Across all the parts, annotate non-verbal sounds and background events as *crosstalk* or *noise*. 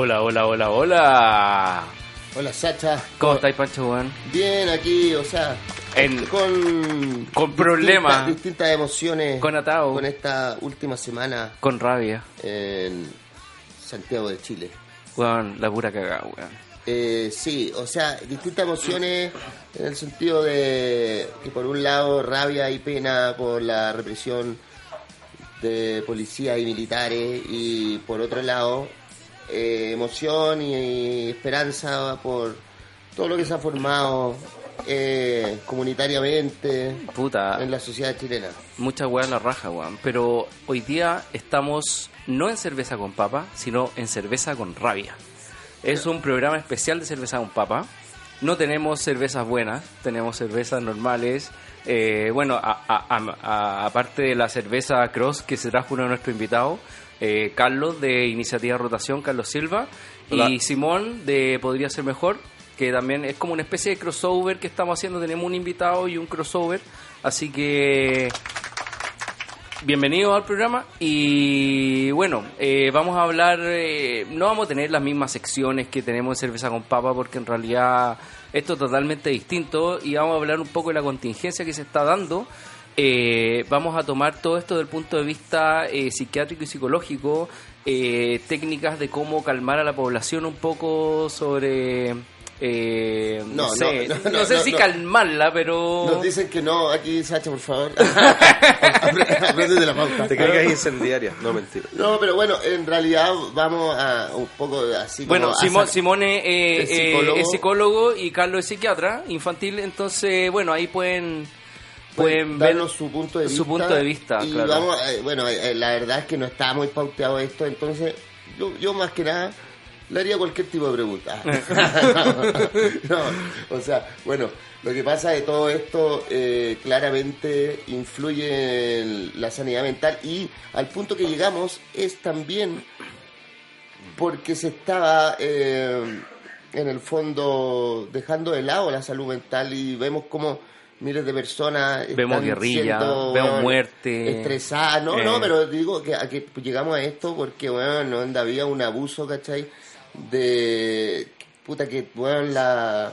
Hola, hola, hola, hola. Hola Sacha. ¿Cómo estáis, Pancho, weón? Bien aquí, o sea, En- con con problemas. distintas, distintas emociones Con atado. con esta última semana Con rabia. en Santiago de Chile. Weón, la pura cagada, weón. Eh, sí, o sea, distintas emociones en el sentido de que por un lado rabia y pena por la represión de policías y militares y por otro lado eh, emoción y, esperanza por todo lo que se ha formado eh, comunitariamente Puta, en la sociedad chilena. mucha weá en la raja, weón. Pero hoy día estamos no en cerveza con papa, sino en cerveza con rabia. Es un programa especial de cerveza con papa. No tenemos cervezas buenas, tenemos cervezas normales. Eh, bueno, a- a- a- a- aparte de la cerveza Cross que se trajo uno de nuestros invitados, eh, Carlos de Iniciativa Rotación, Carlos Silva, y Simón de Podría Ser Mejor, que también es como una especie de crossover que estamos haciendo. Tenemos un invitado y un crossover. Así que Bienvenidos al programa y bueno, eh, vamos a hablar, eh, no vamos a tener las mismas secciones que tenemos en Cerveza con Papa porque en realidad esto es totalmente distinto y vamos a hablar un poco de la contingencia que se está dando. Eh, vamos a tomar todo esto del punto de vista eh, psiquiátrico y psicológico, eh, técnicas de cómo calmar a la población un poco sobre... eh, no, No, sé, no, no, no, no, sé no, si no. calmarla, pero... Nos dicen que no, aquí Sacha, por favor. *laughs* Aprende de la pauta. Te caigas incendiaria. No, mentira. No, pero bueno, en realidad vamos a un poco así como Bueno, sac- Simone eh, Es eh, es psicólogo y Carlos es psiquiatra infantil, entonces, bueno, ahí pueden, pueden ver su punto de vista. su punto de vista, Y claro. vamos, eh, bueno, eh, la verdad es que no está muy pauteado esto, entonces yo, yo más que nada le haría cualquier tipo de pregunta. *laughs* no, o sea, bueno, lo que pasa de todo esto eh, claramente influye en la sanidad mental y al punto que llegamos es también porque se estaba eh, en el fondo dejando de lado la salud mental y vemos como miles de personas Vemos guerrilla, siendo, vemos muerte. estresadas no Eh. no pero digo que a que llegamos a esto porque bueno onda había un abuso ¿cachai? de puta que weón la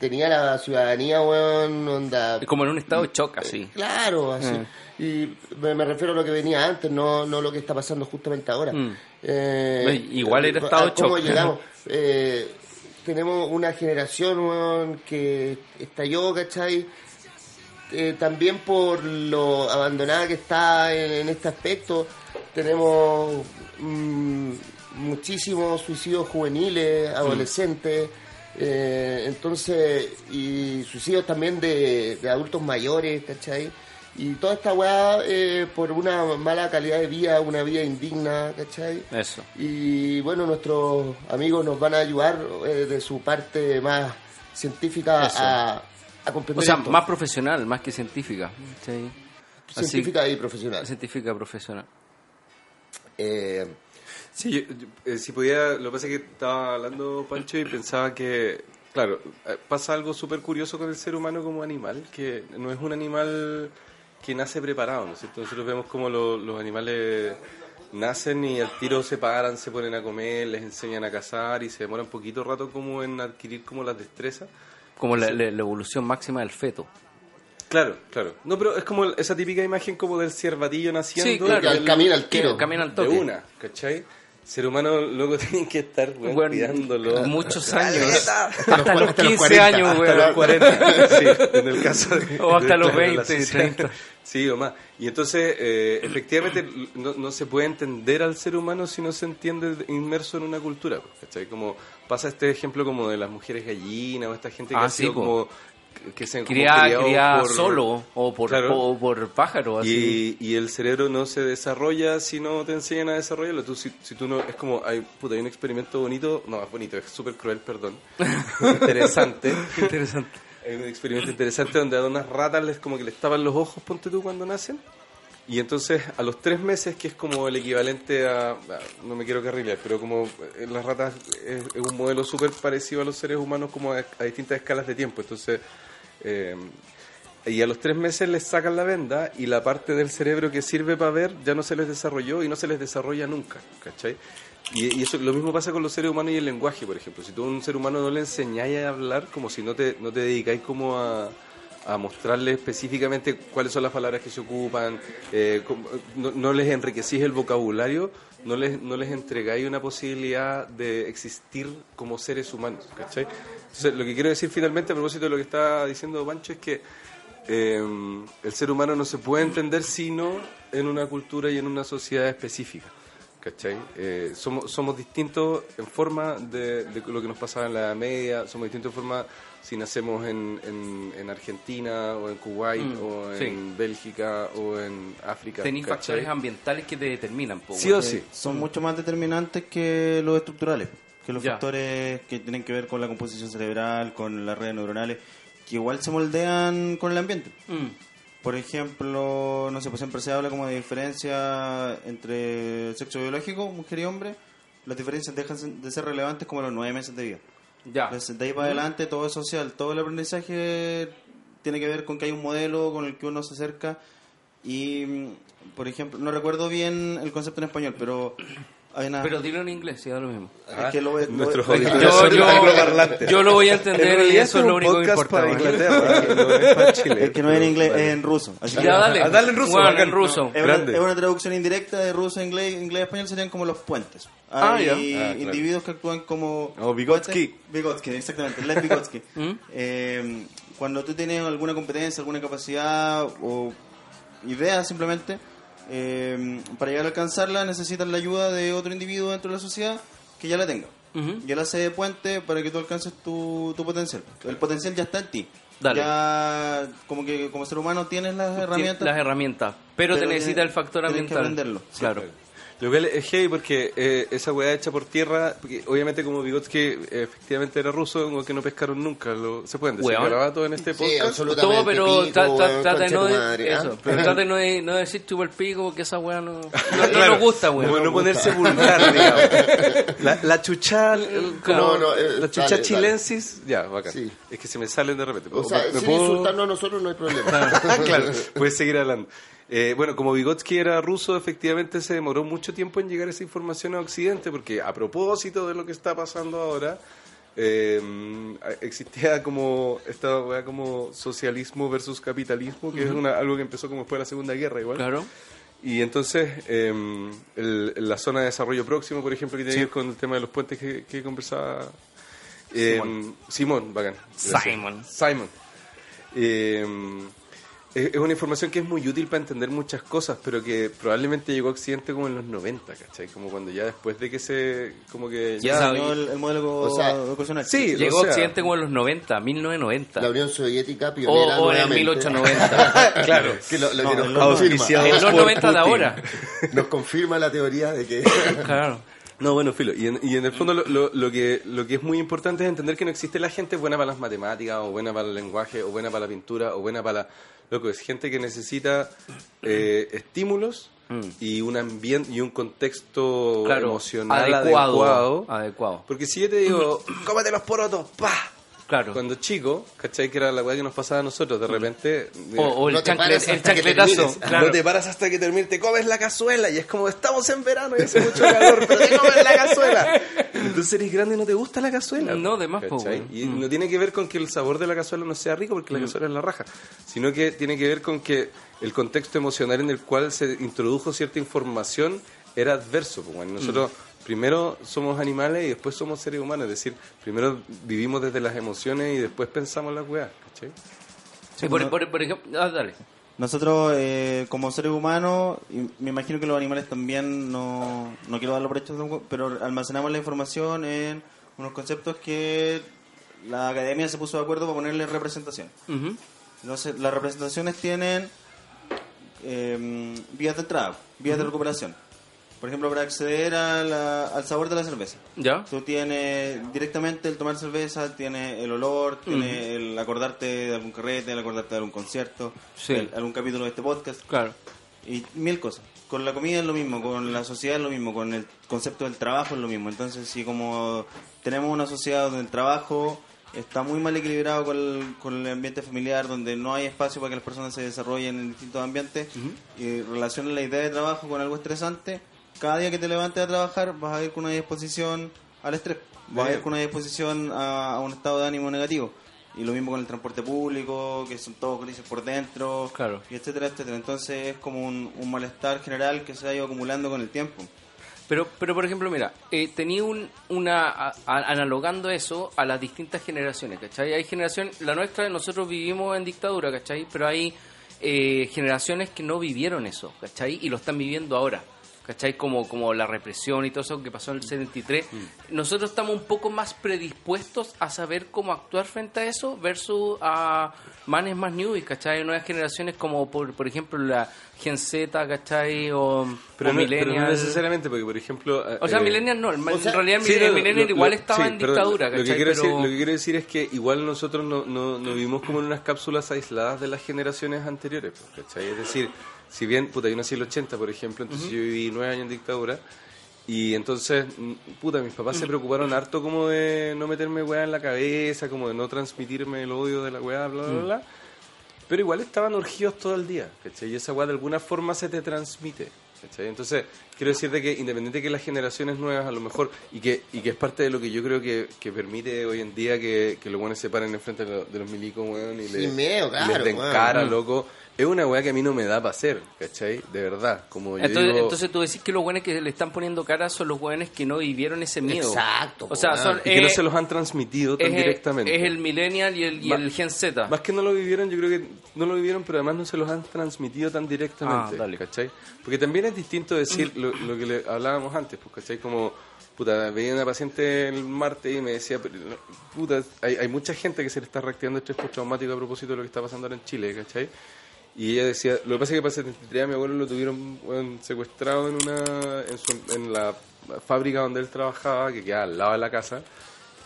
tenía la ciudadanía weón onda como en un estado de shock, así. Claro, así. Mm. Y me, me refiero a lo que venía antes, no, no lo que está pasando justamente ahora. Mm. Eh, No, igual era estado de ¿Cómo shock. llegamos? Eh, tenemos una generación weón, que estalló, ¿cachai? Eh, también por lo abandonada que está en, en este aspecto. Tenemos mm, muchísimos suicidios juveniles, adolescentes. eh, entonces, y suicidios también de, de adultos mayores, ¿cachai? Y toda esta weá eh, por una mala calidad de vida, una vida indigna, ¿cachai? Eso. Y bueno, nuestros amigos nos van a ayudar de su parte más científica Eso. a, a comprender O sea, esto. más profesional, más que científica. Sí. Así- científica y profesional. científica profesional. Eh, Sí, yo- yo, eh, si podía, lo que pasa es que estaba hablando Pancho y pensaba que, claro, eh, pasa algo súper curioso con el ser humano como animal, que no es un animal que nace preparado, ¿no es cierto? Nosotros vemos como lo- los animales nacen y al tiro se paran, se ponen a comer, les enseñan a cazar y se demora un poquito rato como en adquirir como las destrezas. Como la, la- la evolución máxima del feto. Claro, claro. No, pero es como esa típica imagen como del ciervatillo naciendo. Sí, claro. que al camino al tiro. Que camina al de toque. una, ¿cachai? Ser humano luego *laughs* tienen que estar weón, Weón, cuidándolo. muchos años. Hasta Hasta los hasta los 15 40, años, hasta weón. los 40, sí, en el caso de, O hasta de los la 20, relación. 30. Sí, o más. Y entonces, eh, efectivamente, no, no se puede entender al ser humano si no se entiende inmerso en una cultura. ¿cachai? Como pasa este ejemplo como de las mujeres gallinas o esta gente que Ah, ha sí, sido po. como que se por- solo o por, Claro. o por pájaro. Así. Y, y el cerebro no se desarrolla si no te enseñan a desarrollarlo. Tú, si, si tú no, es como, hay, puta, hay un experimento bonito, no, es bonito, es súper cruel, perdón, *laughs* interesante. Interesante. Hay un experimento interesante donde a unas ratas les como que les tapan los ojos, ponte tú, cuando nacen. Y entonces a los tres meses, que es como el equivalente a, no me quiero carrilear, pero como eh, las ratas es, un modelo súper parecido a los seres humanos como a, distintas escalas de tiempo. Entonces, eh, y a los tres meses les sacan la venda y la parte del cerebro que sirve para ver ya no se les desarrolló y no se les desarrolla nunca, ¿cachai? Y, y eso lo mismo pasa con los seres humanos y el lenguaje, por ejemplo. Si tú a un ser humano no le enseñáis a hablar, como si no te, no te dedicáis como a, a mostrarle específicamente cuáles son las palabras que se ocupan, eh, no, no les enriquecís el vocabulario, no les, no les entregáis una posibilidad de existir como seres humanos, ¿cachai? Entonces, lo que quiero decir finalmente a propósito de lo que está diciendo Pancho es que eh, el ser humano no se puede entender sino en una cultura y en una sociedad específica. ¿Cachai? Eh, somos, somos distintos en forma de, de lo que nos pasaba en la Media, somos distintos en forma si nacemos en, en, en Argentina o en Kuwait Mm, o en sí. Bélgica o en África. Tenéis factores ambientales que te determinan. po, Sí o sí. Eh, son mucho más determinantes que los estructurales, que los Ya. factores que tienen que ver con la composición cerebral, con las redes neuronales, que igual se moldean con el ambiente. Mm. Por ejemplo, no sé, pues siempre se habla como de diferencia entre sexo biológico, mujer y hombre. Las diferencias dejan de ser relevantes como a los nueve meses de vida. Ya. Entonces, de ahí para adelante todo es social, todo el aprendizaje tiene que ver con que hay un modelo con el que uno se acerca y, mm, por ejemplo, no recuerdo bien el concepto en español, pero hay una... Pero dilo en inglés, si da lo mismo. es que lo Nuestros Yo, yo- yo lo voy a En entender y eso es lo único que importa. para. Inglaterra, no es para Chile. es que no es en inglés, Vale. es en ruso. Así que- Ya, dale. Ah, dale en ruso, bacán. en ruso. Es una, es una traducción indirecta de ruso a inglés, inglés a español serían como los puentes. Ah, Hay ya. Ah, claro. individuos que actúan como... Oh, Vygotsky. Vygotsky, exactamente, Lev Vygotsky. *laughs* ¿Mm? Eh, cuando tú tienes alguna competencia, alguna capacidad o idea simplemente, eh, para llegar a alcanzarla necesitas la ayuda de otro individuo dentro de la sociedad que ya la tenga. Ujú. Y él hace de puente para que tú alcances tu, tu potencial. El potencial ya está en ti. Dale. Ya como que como ser humano tienes las herramientas. Las herramientas. Pero, te necesita el factor tienes que ambiental. aprenderlo. Claro. Lo cual es heavy porque eh, esa weá hecha por tierra, porque obviamente como Vygotsky eh, efectivamente era ruso, como que no pescaron nunca. Lo, ¿Se pueden decir Weón. garabatos en este Sí, podcast? absolutamente. Todo, pero pico, tra- tra- weón, trata de no, de- madre, eso, pero trata de no, de- no decir chupa el pico porque esa weá no, no, *laughs* nos gusta, weón. Como no ponerse vulgar, *laughs* digamos. La, la chucha, el- como- No, no, eh, la chucha dale, chilensis, ya, bacán. Sí. Es que se me salen de repente. O sea, ¿Me sin puedo- insultarnos a nosotros no hay problema. *laughs* claro, puedes seguir hablando. Eh, bueno, como Vygotsky era ruso, efectivamente se demoró mucho tiempo en llegar esa información a Occidente, porque a propósito de lo que está pasando ahora, eh, existía como esta como socialismo versus capitalismo, que es una, algo que empezó como después de la Segunda Guerra igual. Claro. Y entonces, eh, el- la zona de desarrollo próximo, por ejemplo, que tiene que ver con el tema de los puentes que, que conversaba eh, Simón. bacán. Gracias. Simon. Simon. Es es una información que es muy útil para entender muchas cosas, pero que probablemente llegó a Occidente como en los 90, ¿cachai? Como cuando ya después de que se... como que Ya ya... el, el modelo O sea, educacional. sí, Llegó o a sea, Occidente como en los 90, 1990. La Unión Soviética o, pionera o en el nuevamente. 1890. *laughs* claro. Que lo, lo No, que nos en confirma, en los por 90 de ahora. *laughs* nos confirma la teoría de que *laughs* Claro. No, bueno, filo. Y en, y en el fondo lo, lo- lo que, lo que es muy importante es entender que no existe la gente buena para las matemáticas, o buena para el lenguaje, o buena para la pintura, o buena para... la- Loco, es gente que necesita eh, estímulos y un ambiente y un contexto Claro. emocional adecuado. adecuado. Adecuado. Porque si yo te digo, *clears throat* cómete los porotos, pa. Claro. Cuando chico, ¿cachai? Que era la weá que nos pasaba a nosotros, de repente... O, o el, No te el hasta que chancletazo. termines. Claro. No te paras hasta que termine, te comes la cazuela y es como estamos en verano y hace mucho *laughs* calor, pero te comes la cazuela. *laughs* Entonces eres grande y no te gusta la cazuela. No, de más. Y Mm. no tiene que ver con que el sabor de la cazuela no sea rico porque la cazuela es la raja, sino que tiene que ver con que el contexto emocional en el cual se introdujo cierta información era adverso. pues, bueno. Nosotros primero somos animales y después somos seres humanos, es decir, primero vivimos desde las emociones y después pensamos las weas. ¿cachai? Sí, por, por- por ejemplo, ah, dale. Nosotros, eh, como seres humanos, y me imagino que los animales también, no, no quiero darlo por hecho, pero almacenamos la información en unos conceptos que la academia se puso de acuerdo para ponerle representación. Entonces, las representaciones tienen eh, vías de entrada, vías de recuperación. Por ejemplo, para acceder a la- al sabor de la cerveza. ¿Ya? Tú tienes directamente el tomar cerveza, tiene el olor, tiene el acordarte de algún carrete, el acordarte de algún concierto, Sí. el- algún capítulo de este podcast Claro. y mil cosas. Con la comida es lo mismo, con la sociedad es lo mismo, con el concepto del trabajo es lo mismo. Entonces, si como tenemos una sociedad donde el trabajo está muy mal equilibrado con el, con el ambiente familiar, donde no hay espacio para que las personas se desarrollen en distintos ambientes y relacionan la idea de trabajo con algo estresante, cada día que te levantes a trabajar vas a ir con una disposición al estrés, vas a ir con una disposición a, a un estado de ánimo negativo. Y lo mismo con el transporte público, que son todos grises por dentro, Claro. y etcétera, etcétera. Entonces es como un, un malestar general que se ha ido acumulando con el tiempo. Pero, pero por ejemplo, mira, eh, tenía un, una, a- analogando eso a las distintas generaciones, ¿cachai? Hay generaciones, la nuestra, nosotros vivimos en dictadura, ¿cachai? Pero hay eh, generaciones que no vivieron eso, ¿cachai? Y lo están viviendo ahora. ¿Cachai? Como, como la represión y todo eso que pasó en el 73. Nosotros estamos un poco más predispuestos a saber cómo actuar frente a eso versus a manes más newbies, ¿cachai? Nuevas generaciones como, por, por ejemplo, la Gen Z, ¿cachai? O, Pero, o no, pero no necesariamente, porque por ejemplo... O sea, eh, Millennial no, en sea, realidad Sí, no, Millennial lo- igual lo- estaba sí, en perdón, dictadura, lo que, ¿cachai? quiero Pero- decir, lo que quiero decir es que igual nosotros no, no, no vivimos como en unas cápsulas aisladas de las generaciones anteriores, pues, ¿cachai? Es decir, si bien, puta, yo nací en el 80, por ejemplo, entonces yo viví nueve años en dictadura, y entonces, mm, puta, mis papás se preocuparon harto como de no meterme weá en la cabeza, como de no transmitirme el odio de la weá, bla, bla, bla. Pero igual estaban urgidos todo el día, ¿cachai? Y esa weá de alguna forma se te transmite, ¿cachai? Entonces, quiero decirte que independiente de que las generaciones nuevas a lo mejor, y que, y que es parte de lo que yo creo que, que permite hoy en día que, que los buenos se paren enfrente de, lo- de los milicos, weón, y, le- Sin miedo, y claro, les den cara, loco. Es una weá que a mí no me da para hacer, ¿cachai? De verdad, como yo Entonces, digo... entonces tú decís que los buenos que le están poniendo cara son los buenos que no vivieron ese miedo. Exacto, O sea, son, y que no se los han transmitido tan es, directamente. es el Millennial y el, y el Gen Z. Más que no lo vivieron, yo creo que no lo vivieron, pero además no se los han transmitido tan directamente, Ah, dale. ¿cachai? Porque también es distinto decir lo, lo que le hablábamos antes, pues, ¿cachai? Como, puta, veía una paciente el martes y me decía, puta, hay, hay mucha gente que se le está reactivando estrés postraumático a propósito de lo que está pasando ahora en Chile, ¿cachai? Y ella decía, lo que pasa es que para el 73 a mi abuelo lo tuvieron secuestrado en una en, su- en la fábrica donde él trabajaba, que queda al lado de la casa,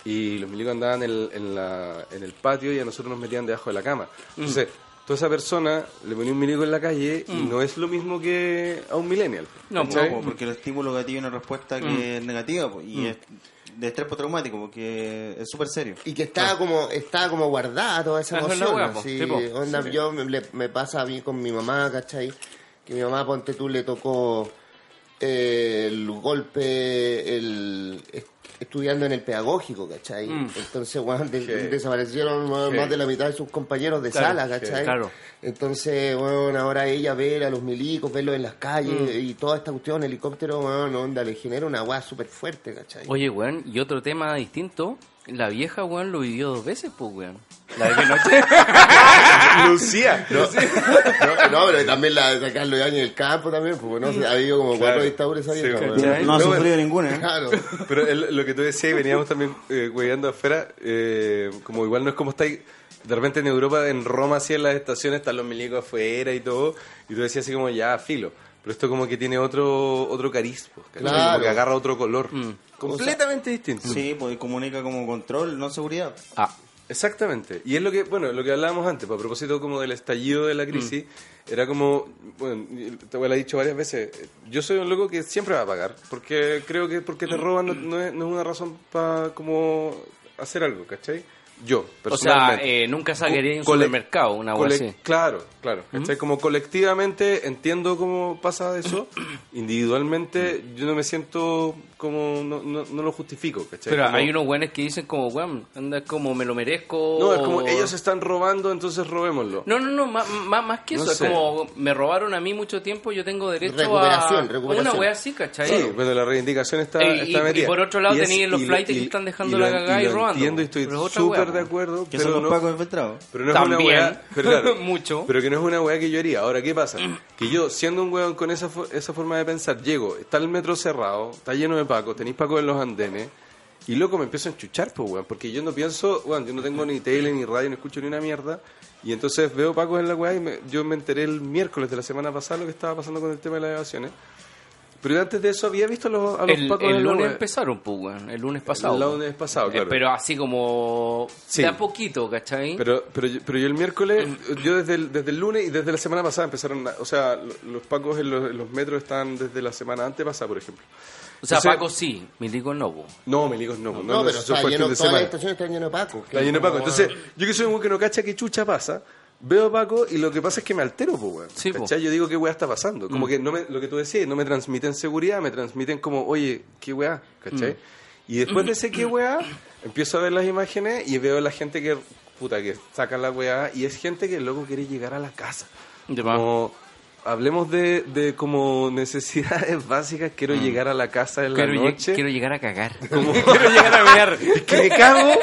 y los milicos andaban en el, en, la- en el patio y a nosotros nos metían debajo de la cama. Entonces, toda esa persona le ponía un milico en la calle y no es lo mismo que a un millennial. No, porque el estímulo gatillo es una respuesta que es negativa y es de estrés postraumático, porque es súper serio. Y que está como está como guardada toda esa Es la emoción. sí, onda, Yo me, pasa a mí con mi mamá, ¿cachai? Que mi mamá, ponte tú, le tocó eh, el golpe, el estudiando en el pedagógico, ¿cachai? Mm. Entonces, weón, de- Sí. desaparecieron weón, Sí. más de la mitad de sus compañeros de Claro, sala, sí, ¿cachai? claro. Entonces, bueno, ahora ella ver a los milicos, verlos en las calles Mm. y toda esta cuestión, helicóptero, bueno, onda, le genera una weá súper fuerte, ¿cachai? Oye, weón, y otro tema distinto. La vieja, weón, lo vivió dos veces, pues, weón. La de *laughs* Pinochet. Lucía. No, no, no, pero también la de Carlos Yañez del campo también, porque no ha habido como cuatro dictaduras weón. No ha Pero sufrido ninguna. ¿eh? Claro. Pero el- lo que tú decías, y veníamos también eh, hueveando afuera, eh, como igual no es como estáis, de repente en Europa, en Roma, así en las estaciones, están los milicos afuera y todo, y tú decías así como, ya, filo. Pero esto como que tiene otro otro cariz, pues, ¿cachai? Claro. como que agarra otro color. Completamente distinto. Sí, pues comunica como control, no seguridad. Ah, Exactamente. Y es lo que, bueno, lo que hablábamos antes, pues, a propósito como del estallido de la crisis, era como, bueno, te lo he dicho varias veces, yo soy un loco que siempre va a pagar, porque creo que porque te roban no, no es, no es una razón para como hacer algo, ¿cachai? Yo, o sea, personalmente. eh, nunca sacaría en un Cole- supermercado, una Cole- así. Claro, claro. ¿cachai? Como colectivamente entiendo cómo pasa eso, *clears throat* individualmente yo no me siento como, no, no, no lo justifico, ¿cachai? Pero Como- hay unos weones que dicen como, weón, anda como me lo merezco. No, es como o- ellos están robando, entonces robémoslo. No, no, no, más, más, más que No eso. Es sé. como me robaron a mí mucho tiempo, yo tengo derecho Recuperación, a. recuperación. Una wea así, ¿cachai? Sí, pero la reivindicación está, Eh, y- está metida. y por otro lado tenéis los y- flights y- que están dejando y la cagada y robando, Entiendo y estoy súper de acuerdo, Que pero son los no, pacos infiltrados. pero no es También. una weá, pero claro, *laughs* Mucho. pero que no es una weá que yo haría. Ahora, ¿qué pasa? Que yo, siendo un weón con esa, esa forma de pensar, llego, está el metro cerrado, está lleno de pacos, tenéis pacos en los andenes, Y loco, me empiezo a enchuchar, pues, weón. Porque yo no pienso, weón, yo no tengo ni tele, ni radio, no escucho ni una mierda. Y entonces veo Paco en la weá y me- yo me enteré el miércoles de la semana pasada lo que estaba pasando con el tema de las evasión. Pero yo antes de eso había visto a los, a los El, Pacos el lunes empezaron, pues. El lunes pasado. El pues. lunes pasado, Eh, claro. Pero así como. Sí. De a poquito, ¿cachai? Pero, pero, yo- pero yo el miércoles, yo desde el, desde el lunes y desde la semana pasada empezaron, a- o sea, lo- los pacos en los, en los metros están desde la semana antepasada, por ejemplo. o sea, entonces- Paco sí, Milico no, po. No, Milicos no, no, No, pero eso está lleno, de todas las estaciones están llenas de Paco. Está lleno de Paco. Entonces, yo que soy un güey que no cacha que chucha pasa, veo a Paco y lo que pasa es que me altero, pues, weón. Sí. Yo digo, ¿qué weá está pasando? Como que no me, lo que tú decías, no me transmiten seguridad, me transmiten como, oye, ¿qué weá? ¿Cachai? Y después de ese qué weá, empiezo a ver las imágenes y veo a la gente que, puta, que saca la weá y es gente que luego quiere llegar a la casa. Como, hablemos de, de como necesidades *laughs* básicas, quiero llegar a la casa en la Quiero, lle- noche. quiero llegar a cagar. *laughs* Como- *laughs* quiero llegar a ver que me cago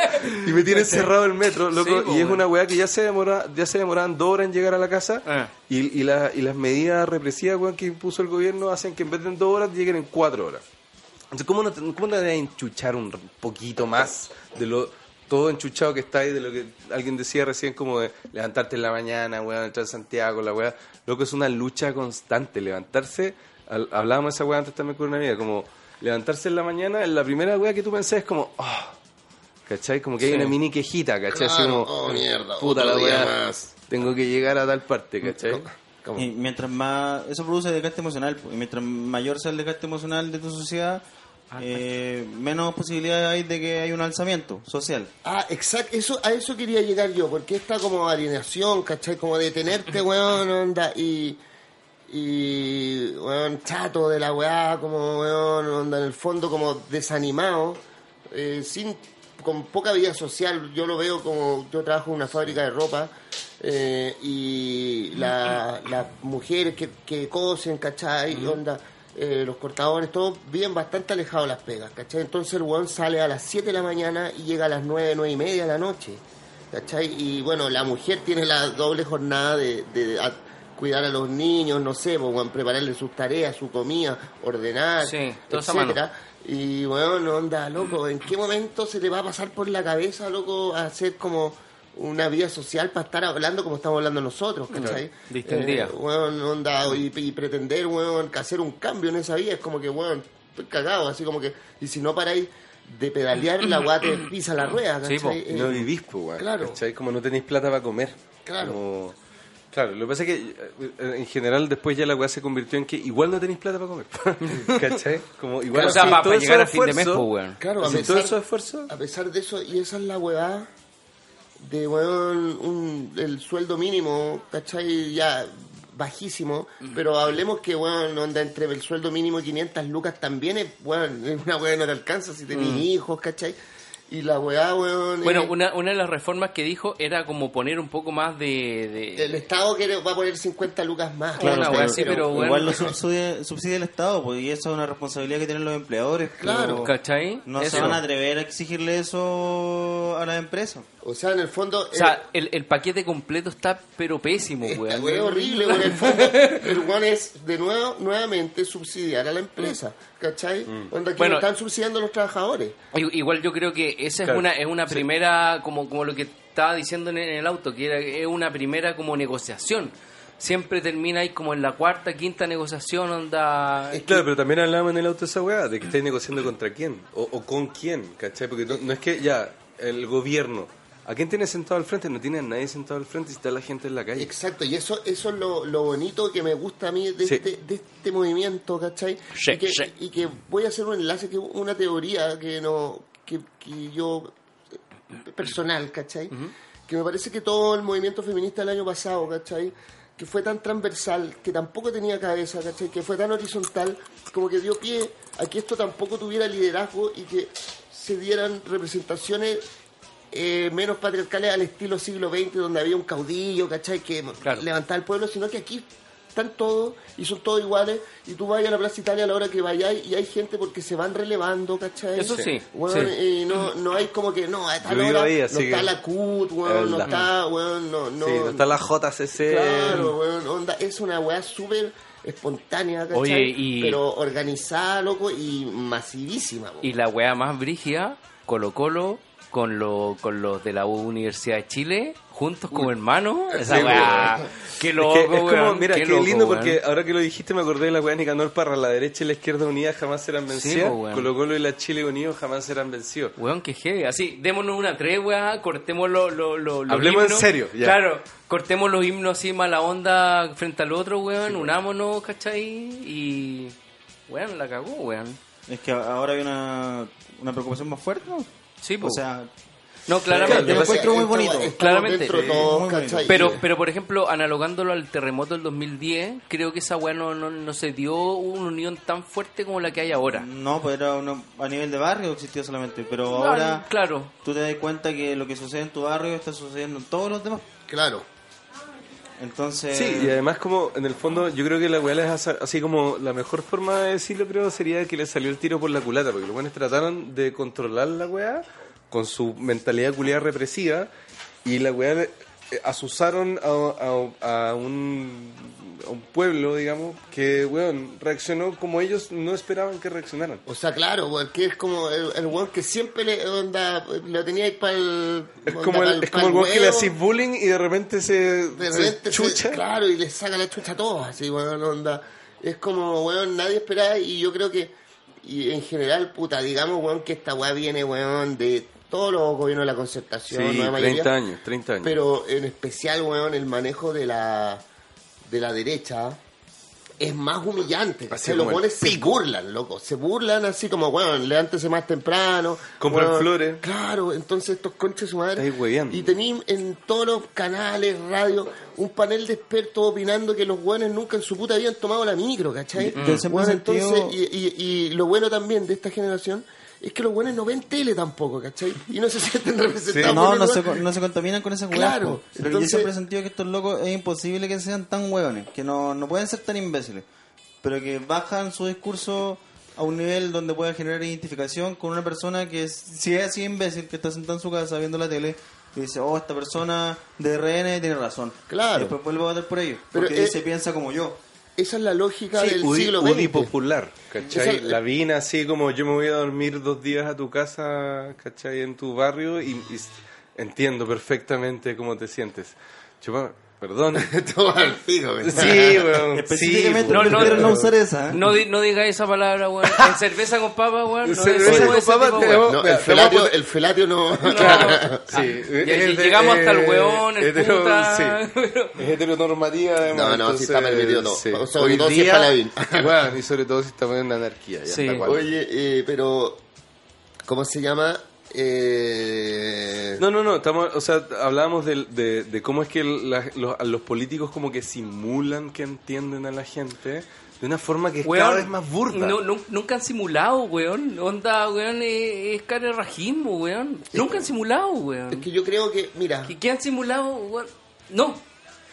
y me tienen cerrado el metro, loco. Sí, y es una weá que ya se demora, ya se demoraban dos horas en llegar a la casa. Ah. Y, y, la- y las medidas represivas que impuso el gobierno hacen que en vez de en dos horas lleguen en cuatro horas. Entonces, ¿cómo no, te- cómo no te enchuchar un poquito más de lo todo enchuchado que está ahí, de lo que alguien decía recién, como de levantarte en la mañana, weón, entrar a Santiago, la weá? Loco, es una lucha constante. Levantarse, al- hablábamos de esa weá antes también con una amiga, como levantarse en la mañana, la primera weá que tú pensás es como, oh, ¿cachai? Como que hay una mini quejita, ¿cachai? Así como, oh, mierda, puta otro la weá, más. tengo que llegar a tal parte, ¿cachai? ¿Cómo? Y mientras más. Eso produce desgaste emocional. Y mientras mayor sea el desgaste emocional de tu sociedad, eh, menos posibilidades hay de que haya un alzamiento social. Ah, exacto, eso, a eso quería llegar yo, porque esta como alienación, ¿cachai? Como detenerte, *laughs* weón, onda, y, y, weón, chato de la weá, como, weón, onda, en el fondo como desanimado, eh, sin, con poca vida social, yo lo veo como, yo trabajo en una fábrica de ropa, eh, y la- las mujeres que, que cosen, ¿cachai? Onda, eh, los cortadores, todos viven bastante alejados de las pegas, ¿cachai? Entonces el weón sale a las 7 de la mañana y llega a las 9, 9 y media de la noche, ¿cachai? Y bueno, la mujer tiene la doble jornada de, de a- cuidar a los niños, no sé, pues, weón, prepararle sus tareas, su comida, ordenar, Sí, etcétera. Y bueno, onda, loco, ¿en qué momento se le va a pasar por la cabeza, loco, hacer como una vida social para estar hablando como estamos hablando nosotros, ¿cachai? Distendida. Eh, weón, onda, y, y pretender, weón, que hacer un cambio en esa vida es como que, weón, estoy cagado, así como que, y si no paráis de pedalear, la weá te *clears throat* pisa la rueda, Sí, po. ¿cachai? Y no Eh, vivís, pues, weón. claro. ¿cachai? Como no tenéis plata para comer. Claro. Como- Claro, lo que pasa es que eh, en general después ya la weá se convirtió en que igual no tenéis plata para comer. *laughs* ¿Cachai? Como igual o sea, para, todo ese llegar a fin de mes, pues, weón. Claro, a pesar, todo esfuerzo. a pesar de eso, y esa es la weá de, weón, un, el sueldo mínimo, ¿cachai? Ya bajísimo, pero hablemos que, weón, onda entre el sueldo mínimo y 500 lucas también es, weón, es *laughs* una weá que no te alcanza si tenés hijos, ¿cachai? Y la weá, weón... Bueno, una, una de las reformas que dijo era como poner un poco más de... de- El Estado quiere, va a poner 50 lucas más. Claro, weá así, pero bueno. Igual lo subsidia, subsidia el Estado, pues, y eso es una responsabilidad que tienen los empleadores. pero Claro. ¿Cachai? No Eso. se van a atrever a exigirle eso a las empresas. O sea, en el fondo... O sea, el, el paquete completo está pero pésimo, weón. weá es horrible, weón. En el fondo, el weón es de nuevo, nuevamente subsidiar a la empresa, ¿cachai? Onda que Bueno. están subsidiando a los trabajadores. Igual yo creo que esa es una es una primera, como, como lo que estaba diciendo en el auto, que era, es una primera como negociación. Siempre termina ahí como en la cuarta, quinta negociación, onda... Claro, pero también hablábamos en el auto de esa weá, de que estáis negociando contra quién, o, o con quién, ¿cachai? Porque no, no es que ya, el gobierno, ¿a quién tiene sentado al frente? No tiene a nadie sentado al frente está la gente en la calle. Exacto, y eso eso es lo, lo bonito que me gusta a mí de, Sí. este, de este movimiento, ¿cachai? Sí, y, que, sí. y que voy a hacer un enlace, que una teoría que no que, que yo, eh, personal, ¿cachai? Que me parece que todo el movimiento feminista del año pasado, ¿cachai? Que fue tan transversal, que tampoco tenía cabeza, ¿cachai? Que fue tan horizontal, como que dio pie a que esto tampoco tuviera liderazgo y que se dieran representaciones eh, menos patriarcales al estilo siglo XX, donde había un caudillo, ¿cachai? Que Claro. levantaba el pueblo, sino que aquí están todos y son todos iguales. Y tú vas a la Plaza Italia a la hora que vayáis y hay gente porque se van relevando, ¿cachai? Eso sí. Y no, no hay como que, no, a tal Yo he ido hora ahí, no está la CUT, weón, no está, weón, no, no. sí, no está la JCC. Claro, weón, onda, es una weá súper espontánea, ¿cachai? Oye, y- Pero organizada, loco, y masivísima, weón. Y la weá más brígida Colo Colo con, lo, con los de la Universidad de Chile, juntos como hermanos. Esa Sí, weá. weón. Qué Es loco, que es como, weón, mira, qué, loco, lindo weón. porque ahora que lo dijiste me acordé de la weá de Nicanor Parra, la derecha y la izquierda unidas jamás serán vencidas, po, weón. Colo Colo y la Chile unidos jamás serán vencidos. Weón, que heavy. Así, démonos una tregua, cortemos los lo, lo, los Hablemos en serio, ya. Claro, cortemos los himnos así mala onda frente al otro, weón. unámonos, ¿cachai? Y. Weón, la cagó, weón. Es que ahora hay una, una preocupación más fuerte, ¿no? Sí, po. O sea, no, Claro, claramente. yo lo encuentro muy bonito. Claramente. todos. Pero, pero por ejemplo, analogándolo al terremoto del 2010, creo que esa weá no, no, no se dio una unión tan fuerte como la que hay ahora. no, pues era una- a nivel de barrio existía solamente, pero Claro, ahora Claro. tú te das cuenta que lo que sucede en tu barrio está sucediendo en todos los demás. Claro. Entonces, Sí, y además como en el fondo yo creo que la weá es asa- así como la mejor forma de decirlo creo sería que le salió el tiro por la culata, porque los buenos trataron de controlar la weá con su mentalidad culiada represiva y la weá eh, asusaron a, a- a un, a un pueblo, digamos, que weón reaccionó como ellos no esperaban que reaccionaran. O sea, claro, weón, que es como el, el weón que siempre le, onda, lo tenía ahí para el... Es como el, es como el weón que le hacís bullying y de repente se, de se repente se- chucha. claro, y le saca la chucha a todos, así, weón, onda. Es como, weón, nadie esperaba y yo creo que, y en general, puta, digamos, weón, que esta weá viene, weón, de todos los gobiernos de la concertación, Sí, ¿no? La mayoría. 30 años, 30 años. Pero en especial, weón, el manejo de la, de la derecha es más humillante. Así como el weones se burlan, loco. Se burlan así como, weón, levántese más temprano. Compran weón. flores. Claro, entonces estos conches su madre. Estáis. Y tenéis en todos los canales, radio, un panel de expertos opinando que los weones nunca en su puta vida han tomado la micro, ¿cachai? He sentido- entonces, y, y- y lo bueno también de esta generación es que los buenos no ven tele tampoco, ¿cachai? Y no se sienten *laughs* representados. no, por no se, no se contaminan con esas weas. Claro. Pero entonces- yo siempre he sentido que estos locos es imposible que sean tan hueones, que no, no pueden ser tan imbéciles, pero que bajan su discurso a un nivel donde pueda generar identificación con una persona que es, si es así imbécil, que está sentada en su casa viendo la tele y dice, oh, esta persona de RN tiene razón. Claro. Y después vuelve a votar por ellos, Pero, porque eh, dice, piensa como yo. Esa es la lógica Sí, del Udi- siglo Udi XX. popular, ¿cachai? Esa- La vina así como yo me voy a dormir dos días a tu casa, ¿cachai? En tu barrio y, y entiendo perfectamente cómo te sientes. Chupa, perdón. *laughs* El pico, güey. sí, weón. *laughs* Específicamente sí, no, no, no, no. usar esa. ¿eh? No, di- no diga esa palabra, weón. *laughs* En cerveza con papa, weón. No Cerveza con papa, tipo, te weón. vamos- No, el felatio, el felatio no... No, Sí, Y- llegamos hasta el weón, el hetero- puta. sí. Es heteronormativa, además. No, no, sí está entonces, permitido todo. sí. Sobre Hoy todo si es día, Paladín. weón, y sobre todo si estamos en anarquía. Ya Sí. está. Oye, eh, pero... ¿Cómo se llama? Eh... No, no, no, estamos, o sea, hablábamos de, de, de cómo es que la- los, políticos como que simulan que entienden a la gente de una forma que es Weón, cada vez más burda. no- nunca han simulado, weón. Onda, weón, es, es carerrajismo, weón. Nunca han simulado, Es weón. que yo creo que, mira, ¿Qué, qué han simulado, weón? No.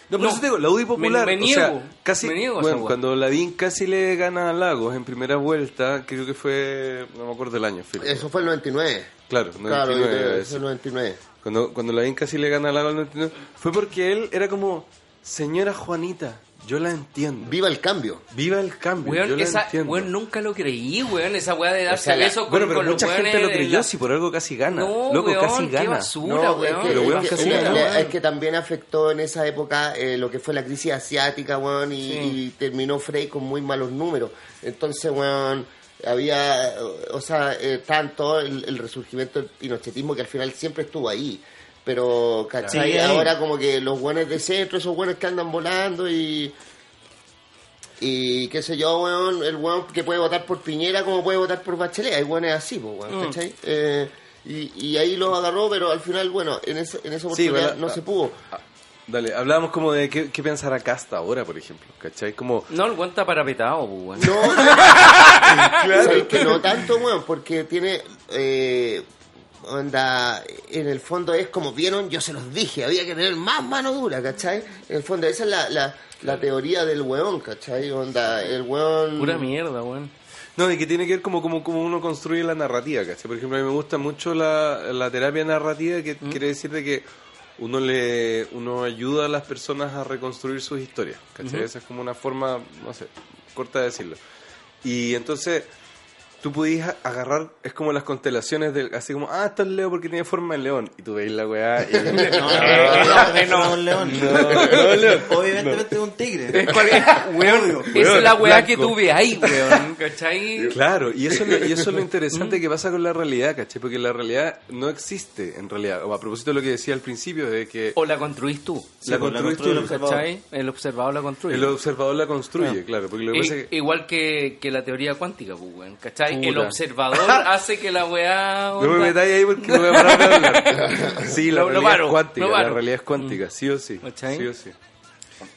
No, por No. eso te digo, la UDI popular, Me- me o sea, niego, casi, me niego bueno, cuando Lavín casi le gana a Lagos en primera vuelta, creo que fue, no me acuerdo el año, Felipe. eso fue el 99. Claro, Claro, 99, eso eso. fue el 99. Cuando, cuando Lavín casi le gana a Lagos en el 99, fue porque él era como, señora Juanita, yo la entiendo. Viva el cambio. Viva el cambio, yo Weón, la esa, entiendo. weón, nunca lo creí, weón. Esa weá de darse sea, la- besos con, bueno, pero con los mucha gente lo creyó la- si por algo casi gana. No, Loco, weón, casi qué gana. basura, No, weón. es que, Pero, es casi es que- ganó, es que también afectó en esa época eh, lo que fue la crisis asiática, weón, y, y terminó Frey con muy malos números. Entonces, weón, había, o sea, eh, tanto el, el resurgimiento del pinochetismo que al final siempre estuvo ahí. Pero, ¿cachai? Sí. Ahora como que los buenos de centro, esos buenos que andan volando y... Y qué sé yo, weón, el weón que puede votar por Piñera como puede votar por Bachelet, hay weones así, pues, weón, ¿cachai? Eh, y, y ahí los agarró, pero al final, bueno, en, ese, en esa oportunidad no se pudo. Dale, hablábamos como de qué, qué pensará Casta ahora, por ejemplo, ¿cachai? Como, No, el weón está parapetado, pues, weón. No, *laughs* ¿sabes que no tanto, weón? Porque tiene, eh, onda, en el fondo es como vieron, yo se los dije, había que tener más mano dura, ¿cachai? En el fondo, esa es la, la, la teoría del weón, ¿cachai? Onda, el weón... Pura mierda, weón. No, y que tiene que ver como, como, como uno construye la narrativa, ¿cachai? Por ejemplo, a mí me gusta mucho la, la terapia narrativa, que quiere decir de que uno le uno ayuda a las personas a reconstruir sus historias, ¿cachai? Esa es como una forma, no sé, corta de decirlo. Y entonces, tú podías agarrar, es como las constelaciones del, así como, ah, esto es Leo porque tiene forma de león. Y tú veis la weá y... *laughs* No, no, no, no, no, un león. Obviamente es un tigre. Es cual- *laughs* weón, esa es la weá blanco. que tú ves ahí, weón. ¿Cachai? Claro, y eso, es lo- y eso es lo *laughs* interesante que pasa con la realidad, ¿cachai? Porque la realidad no existe, en realidad. O a propósito de lo que decía al principio, de que O la construís tú. la pues, el tú. observador. ¿Cachai? El observador la construye. el observador la construye, claro. Porque lo que I- pasa es que... Igual que, que la teoría cuántica, pues, weón. ¿Cachai? Puta. El observador *laughs* hace que la weá. No me metáis ahí porque me voy a parar de hablar. *laughs* Sí, la Lo- lo realidad paro, es cuántica, lo la realidad es cuántica, sí o sí. ¿Cachai? Sí o sí.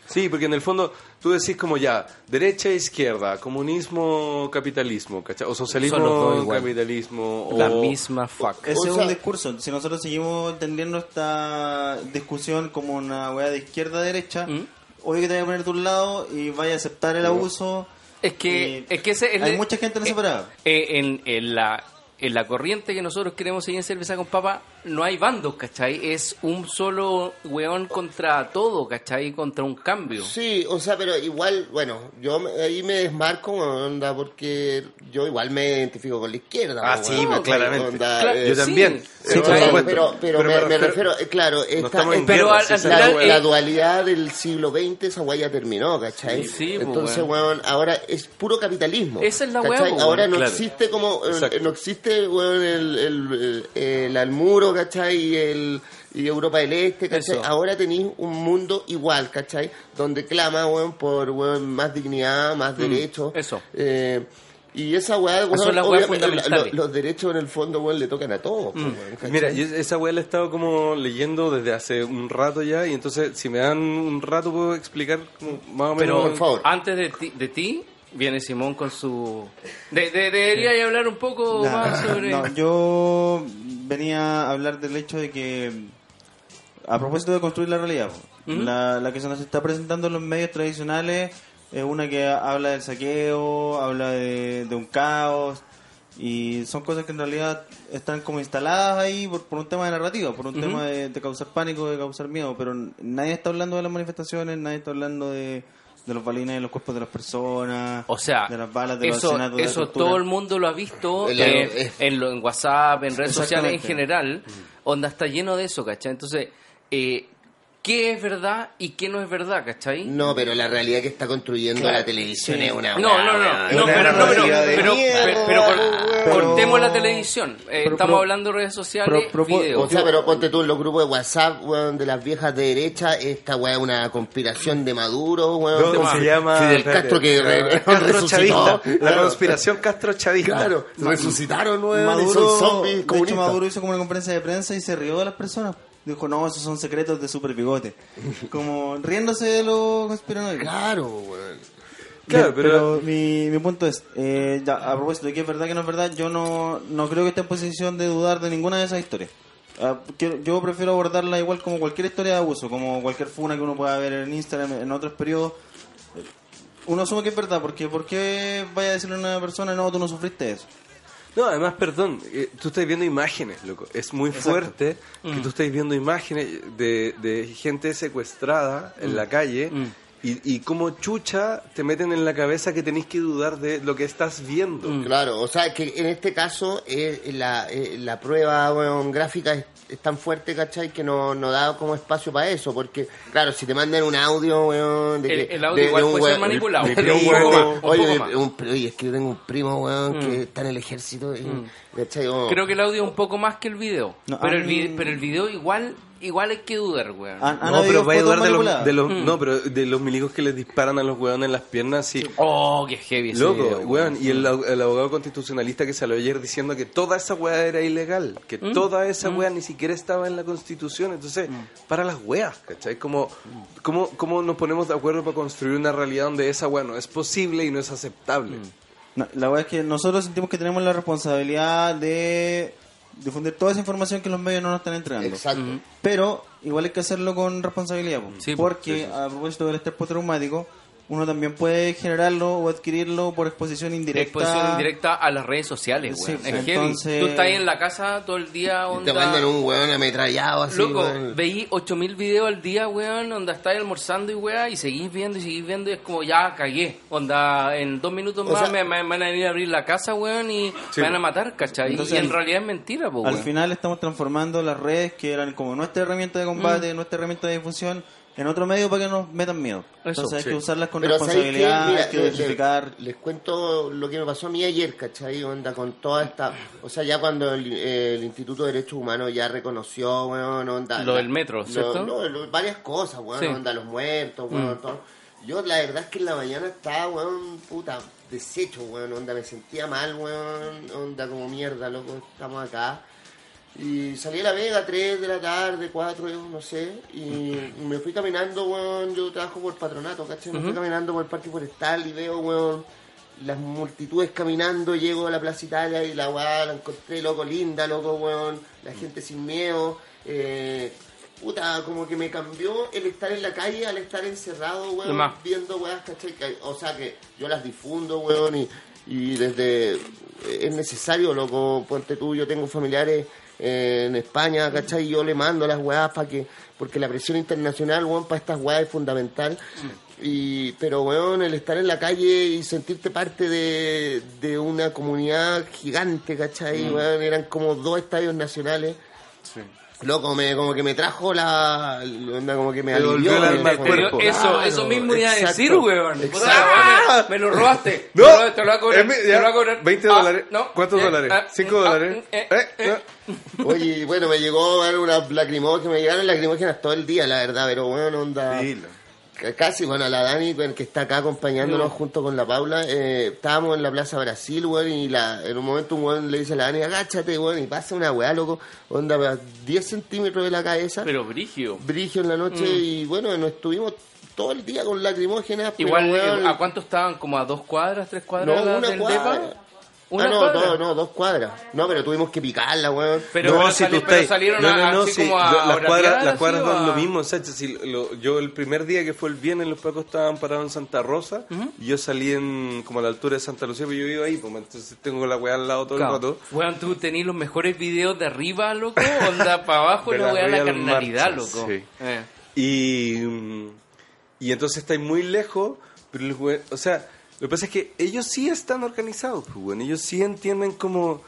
Sí, porque en el fondo tú decís como ya, derecha e izquierda, comunismo, capitalismo, ¿cachai? O socialismo, capitalismo, La o... misma fuck. Ese O es sea- un discurso. Si nosotros seguimos entendiendo esta discusión como una weá de izquierda a derecha, ¿Mm? obvio que te vas a poner de un lado y vaya a aceptar el abuso. Es que, es que ese es hay mucha gente en eh, esa parada. eh, en, en la, en la corriente que nosotros queremos seguir en cerveza con papa, no hay bandos, ¿cachai? Es un solo weón contra todo, ¿cachai? Contra un cambio. Sí, o sea, pero igual, bueno, yo me- ahí me desmarco, onda, porque yo igual me identifico con la izquierda. Ah, sí, weón, pues, claramente. onda, Claro, eh, Yo también. Sí, Sí, por pero, pero, pero me, me refiero, eh, claro, esta, Pero al- al la, dualidad del siglo XX, esa weá ya terminó, ¿cachai? Sí, sí, pues, Entonces, weón. weón, ahora es puro capitalismo. Esa es la weá, pues, Ahora no claro. existe como, eh, Exacto. no existe, weón, el, el, el, el muro, ¿cachai? Y, el, y Europa del Este, ¿cachai? Eso. Ahora tenéis un mundo igual, ¿cachai? Donde clama, weón, por, weón, más dignidad, más derechos. Mm, eso. Eh, y esa weá, lo- los derechos en el fondo, weón, le tocan a todos. pues, weón, ¿cachai? Mira, yo esa weá la he estado como leyendo desde hace un rato ya y entonces si me dan un rato puedo explicar como más o menos... Pero por favor. antes de ti, de ti, viene Simón con su... De, de- debería hablar un poco Nah, más sobre... no, yo venía a hablar del hecho de que, a propósito de construir la realidad, la, la que se nos está presentando en los medios tradicionales es una que habla del saqueo, habla de, de un caos, y son cosas que en realidad están como instaladas ahí por, por un tema de narrativa, por un tema de, de causar pánico, de causar miedo, pero nadie está hablando de las manifestaciones, nadie está hablando de, de los balines de los cuerpos de las personas, O sea, de las balas, de los eso, asesinatos, de la eso todo el mundo lo ha visto El- eh, eh, en, lo- en WhatsApp, en redes sociales en general. Onda está lleno de eso, ¿cachai? Entonces, eh, ¿qué es verdad y qué no es verdad, cachai? No, pero la realidad que está construyendo Claro, la televisión sí. es una No, no, no, pero, no, pero, pero, mierda, pero- pero cor- weón. cortemos la televisión. Eh, Pero- estamos pero- hablando de redes sociales, pero- pero- videos. O sea, pero ponte tú en los grupos de WhatsApp, weón, de las viejas de derecha, esta weá es una conspiración de Maduro, weón. ¿Cómo se llama? Fidel Espérate. Castro que re- Castro *laughs* resucitó. chavista. La conspiración Castro chavista. Claro, resucitaron, weón, y Maduro, son zombies de hecho, comunistas. Maduro hizo como una conferencia de prensa y se rió de las personas. Dijo, no, esos son secretos de super bigote. Como riéndose de los conspiranoicos. Claro, weón. Claro, pero- mi, mi punto es, eh, ya, a propósito de que es verdad que no es verdad, yo no, no creo que esté en posición de dudar de ninguna de esas historias. Ah, yo prefiero abordarla igual como cualquier historia de abuso, como cualquier funa que uno pueda ver en Instagram, en otros periodos. Eh, Uno asume que es verdad, porque ¿por qué vaya a decirle a una persona, no, tú no sufriste eso? No, además, perdón, eh, tú estás viendo imágenes, loco. Es muy Exacto. fuerte Mm. que tú estés viendo imágenes de, de gente secuestrada en la calle Mm. Y, y como chucha te meten en la cabeza que tenés que dudar de lo que estás viendo. Mm. Claro, o sea, que en este caso eh, la, eh, la prueba weón, gráfica es, es tan fuerte, ¿cachai? Que no, no da como espacio para eso, porque, claro, si te mandan un audio, weón, de El- que- el audio de- igual de un puede ser manipulado. Mi primo, weón- un oye, un- oye, es que yo tengo un primo, weón, Mm. que está en el ejército, y, ¿cachai? Como- Creo que el audio es un poco más que el video. No, pero, el mí- vi- pero el video igual igual hay que dudar, weón. Han- han No, pero vaya a dudar de los, de los- Mm. no, pero de los milicos que les disparan a los weones en las piernas y Oh, qué heavy ese Loco, video, weón, y el, el abogado constitucionalista que salió ayer diciendo que toda esa weá era ilegal, que Mm. toda esa weá ni siquiera estaba en la constitución, entonces, para las weas, ¿cachai? Como, ¿cómo, ¿Cómo nos ponemos de acuerdo para construir una realidad donde esa weá no es posible y no es aceptable? No, la verdad es que nosotros sentimos que tenemos la responsabilidad de difundir toda esa información que los medios no nos están entregando. Exacto. Pero igual hay que hacerlo con responsabilidad, po. Sí, po. porque a propósito del estrés postraumático, uno también puede generarlo o adquirirlo por exposición indirecta. Exposición indirecta a las redes sociales, Sí, weón. sí, es entonces- Tú estás ahí en la casa todo el día, onda... Te mandan un weón ametrallado así, Loco, weón. veí 8000 videos al día, weón, donde estáis almorzando y weá, y seguís viendo y seguís viendo y es como ya cagué. Onda, en dos minutos O más sea- me, me- me van a venir a abrir la casa, weón, y Sí. me van a matar, ¿cachai? Entonces, y en al- realidad es mentira, po, Al weón. final estamos transformando las redes que eran como nuestra herramienta de combate, Mm. nuestra herramienta de difusión, en otro medio para que nos metan miedo. Eso, Entonces hay sí. que usarlas con Pero responsabilidad, Mira, hay que dosificar. Les cuento lo que me pasó a mí ayer, ¿cachai? Onda con toda esta... O sea, ya cuando el, eh, el Instituto de Derechos Humanos ya reconoció, weón, onda... Lo la- del metro, lo- ¿cierto? no, lo- varias cosas, weón, Sí. onda, los muertos, weón, Mm. todo. Yo la verdad es que en la mañana estaba, weón, puta, deshecho, weón, onda, me sentía mal, weón, onda como mierda, loco, estamos acá. Y salí a la Vega 3 de la tarde, 4, no sé, y me fui caminando, weón, yo trabajo por patronato, ¿cachai? Me fui caminando por el parque forestal y veo, weón, las multitudes caminando, llego a la Plaza Italia y la weá la encontré, loco, linda, loco, weón, la gente sin miedo, eh, puta, como que me cambió el estar en la calle al estar encerrado, weón, más. viendo weas, ¿cachai? O sea que yo las difundo, weón, y, y desde, es necesario, loco, ponte tú, yo tengo familiares en España, ¿cachai? Y yo le mando las weas para que, porque la presión internacional, weón, para estas weas es fundamental. Y, pero, weón, el estar en la calle y sentirte parte de, de una comunidad gigante, ¿cachai? Weón, eran como dos estadios nacionales. Loco, me, como que me trajo la... onda, como que me alivió. el alma cuerpo. Eso, Claro, eso mismo iba a decir, weón. Me, me lo robaste. *laughs* No, Te lo- te lo voy a cobrar. es mi- te ya, lo voy a cobrar. 20 Ah, dólares. no, ¿Cuántos eh, dólares? ah, 5 ah, dólares. eh, Eh. Oye, bueno, me llegó unas lacrimógenas, me llegaron lacrimógenas todo el día, la verdad, pero bueno, onda... Dilo. Casi, bueno, la Dani, que está acá acompañándonos No. junto con la Paula, eh, estábamos en la Plaza Brasil, weón, y la, en un momento un weón le dice a la Dani, agáchate, weón, y pasa una weá, loco, onda, a 10 centímetros de la cabeza, Pero brigio. brigio en la noche, y bueno, nos estuvimos todo el día con lacrimógenas, pero, Igual, weón, ¿a cuánto estaban? ¿Como a dos cuadras, tres cuadras No, una del cuadra. depa? ¿Una ah, no, cuadra? no, no, dos cuadras. No, pero tuvimos que picarla, weón. Pero, no, pero si sali- tú pero salieron no, a- no, no, así sí, como a yo- las cuadras, las cuadras dan a- lo mismo, Sacha. Si lo- yo el primer día que fue el viernes, los pacos estaban parados en Santa Rosa. Y yo salí en como a la altura de Santa Lucía, pero yo vivo ahí, pues entonces tengo la weá al lado todo Claro. el rato. Weón, tú tenés los mejores videos de arriba, loco, onda *laughs* para abajo, la weá, la carnalidad, loco. sí. Eh. Y, y entonces estáis muy lejos, pero los we- o sea, lo que pasa es que ellos sí están organizados, pues, bueno, ellos sí entienden como,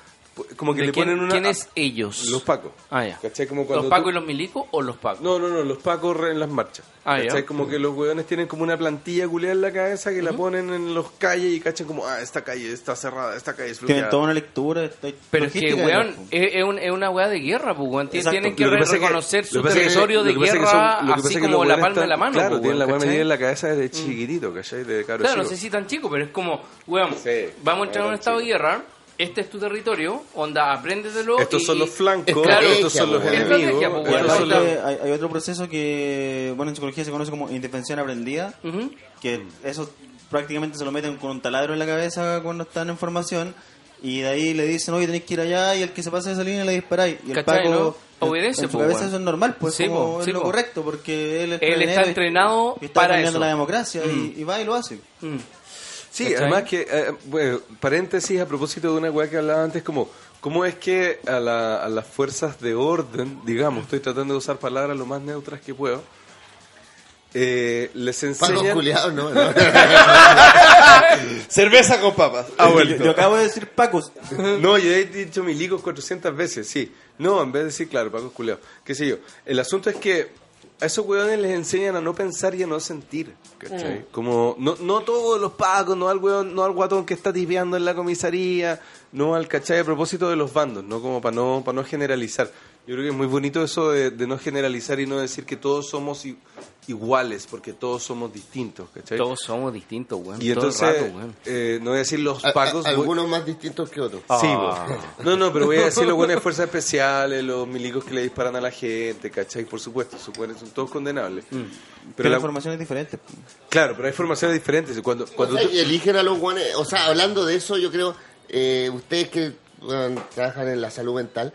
como que ¿De le quién, ponen una... quién es ellos? Los pacos. Ah, ya. ¿Cachai? Como cuando ¿Los pacos tú- y los milicos o los pacos? No, no, no, los pacos re- en las marchas. Ah, ¿Cachai? ya. Como que los hueones tienen como una plantilla culiada en la cabeza que la ponen en los calles y cachan como, ah, esta calle está cerrada, esta calle es Tienen bloqueada. toda una lectura. Pero es que, weón, es, es un- es una weá de guerra, pues, weón. Exacto. Tienen que, re- reconocer su que territorio de guerra, son- así como la palma de la mano, Claro, pues, tienen la weá medida en la cabeza desde chiquitito, ¿cachai? De Claro, no sé si tan chico, pero es como, weón, vamos a entrar en un estado de guerra, este es tu territorio, onda, apréndetelo. Estos y- son los flancos, Claro. estos son los enemigos. pues, son los- hay, hay otro proceso que, bueno, en psicología se conoce como indefensión aprendida, que eso prácticamente se lo meten con un taladro en la cabeza cuando están en formación y de ahí le dicen, oye, tenéis que ir allá y el que se pase esa línea le disparáis. Y el ¿Cachai, Paco, no? Obedece, en su po, cabeza weón. eso es normal, pues Sí, como po, es sí, lo po. correcto, porque él, es Él está entrenado y está para eso. la democracia Mm. y, y va y lo hace. Mm. Sí, ¿Cachai? además que, eh, bueno, paréntesis a propósito de una weá que hablaba antes, como, ¿cómo es que a, la- a las fuerzas de orden, digamos, estoy tratando de usar palabras lo más neutras que puedo, eh, les Pacos enseñan... culiados, no, no. *laughs* Cerveza con papas. Yo, vuelto. yo acabo de decir Pacos. No, yo he dicho milicos 400 veces, sí. No, en vez de decir, claro, Paco culeado. Qué sé yo. El asunto es que a esos weones les enseñan a no pensar y a no sentir. ¿Cachai? Como, no, no todos los pacos, no al weón, no al guatón que está tipeando en la comisaría, no al cachai a propósito de los bandos, no como para no, para no generalizar. Yo creo que es muy bonito eso de, de no generalizar y no decir que todos somos i- iguales, porque todos somos distintos, ¿cachai? Todos somos distintos, weón. y todo el entonces, rato, weón. eh, no voy a decir los A- a- pacos. voy- algunos más distintos que otros. Sí, Ah. no, no, pero voy a decir los buenos de fuerzas especiales, los milicos que le disparan a la gente, ¿cachai? Por supuesto, suponen, son todos condenables. Mm. Pero la la- información es diferente. claro, pero hay formaciones diferentes. Cuando, cuando O sea, tú- y eligen a los guanes, o sea, hablando de eso, yo creo, eh, ustedes que trabajan en la salud mental,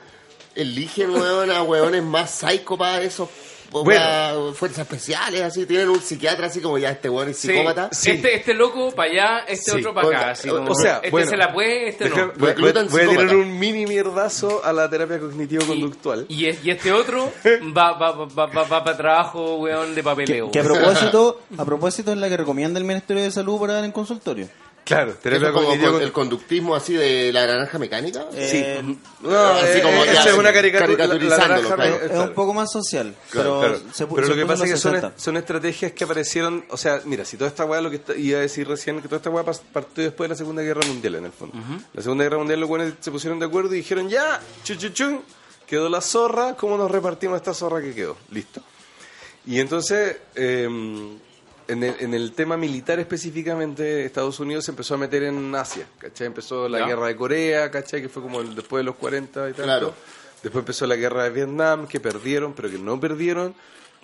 eligen weón, a hueones más psycho para esos Bueno. fuerzas especiales, así, tienen un psiquiatra así como ya este weón es Sí. psicópata. Sí. Este, este loco para allá, este Sí. otro para acá. O- así o- como, o sea, este bueno. se la puede, este Deja- no. voy, voy- voy a tirar un mini mierdazo a la terapia cognitivo-conductual. Y, es- y este otro va, va, va, va, va, para trabajo, weón, de papeleo. Que a propósito, a propósito es la que recomienda el Ministerio de Salud para dar en consultorio. Claro, Eso terapia como con- el conductismo así de la naranja mecánica. Eh, No, Así eh, como eh, ya, esa es una caricatura. la- la naranja- claro. Es un poco más social, Claro, pero, claro. se pu- Pero se lo que pasa es que son, 60. son estrategias que aparecieron, o sea, mira, si toda esta weá, lo que está- iba a decir recién, que toda esta weá partió después de la Segunda Guerra Mundial, en el fondo. La Segunda Guerra Mundial los buenos se pusieron de acuerdo y dijeron, ya, chu, chu, chun, quedó la zorra, ¿cómo nos repartimos esta zorra que quedó? Listo. Y entonces, eh, en, el, en el tema militar específicamente, Estados Unidos se empezó a meter en Asia, ¿cachai? Empezó la Ya. guerra de Corea, ¿cachai? Que fue como el- después de los 40 y tal. Claro. Después empezó la guerra de Vietnam, que perdieron, pero que no perdieron,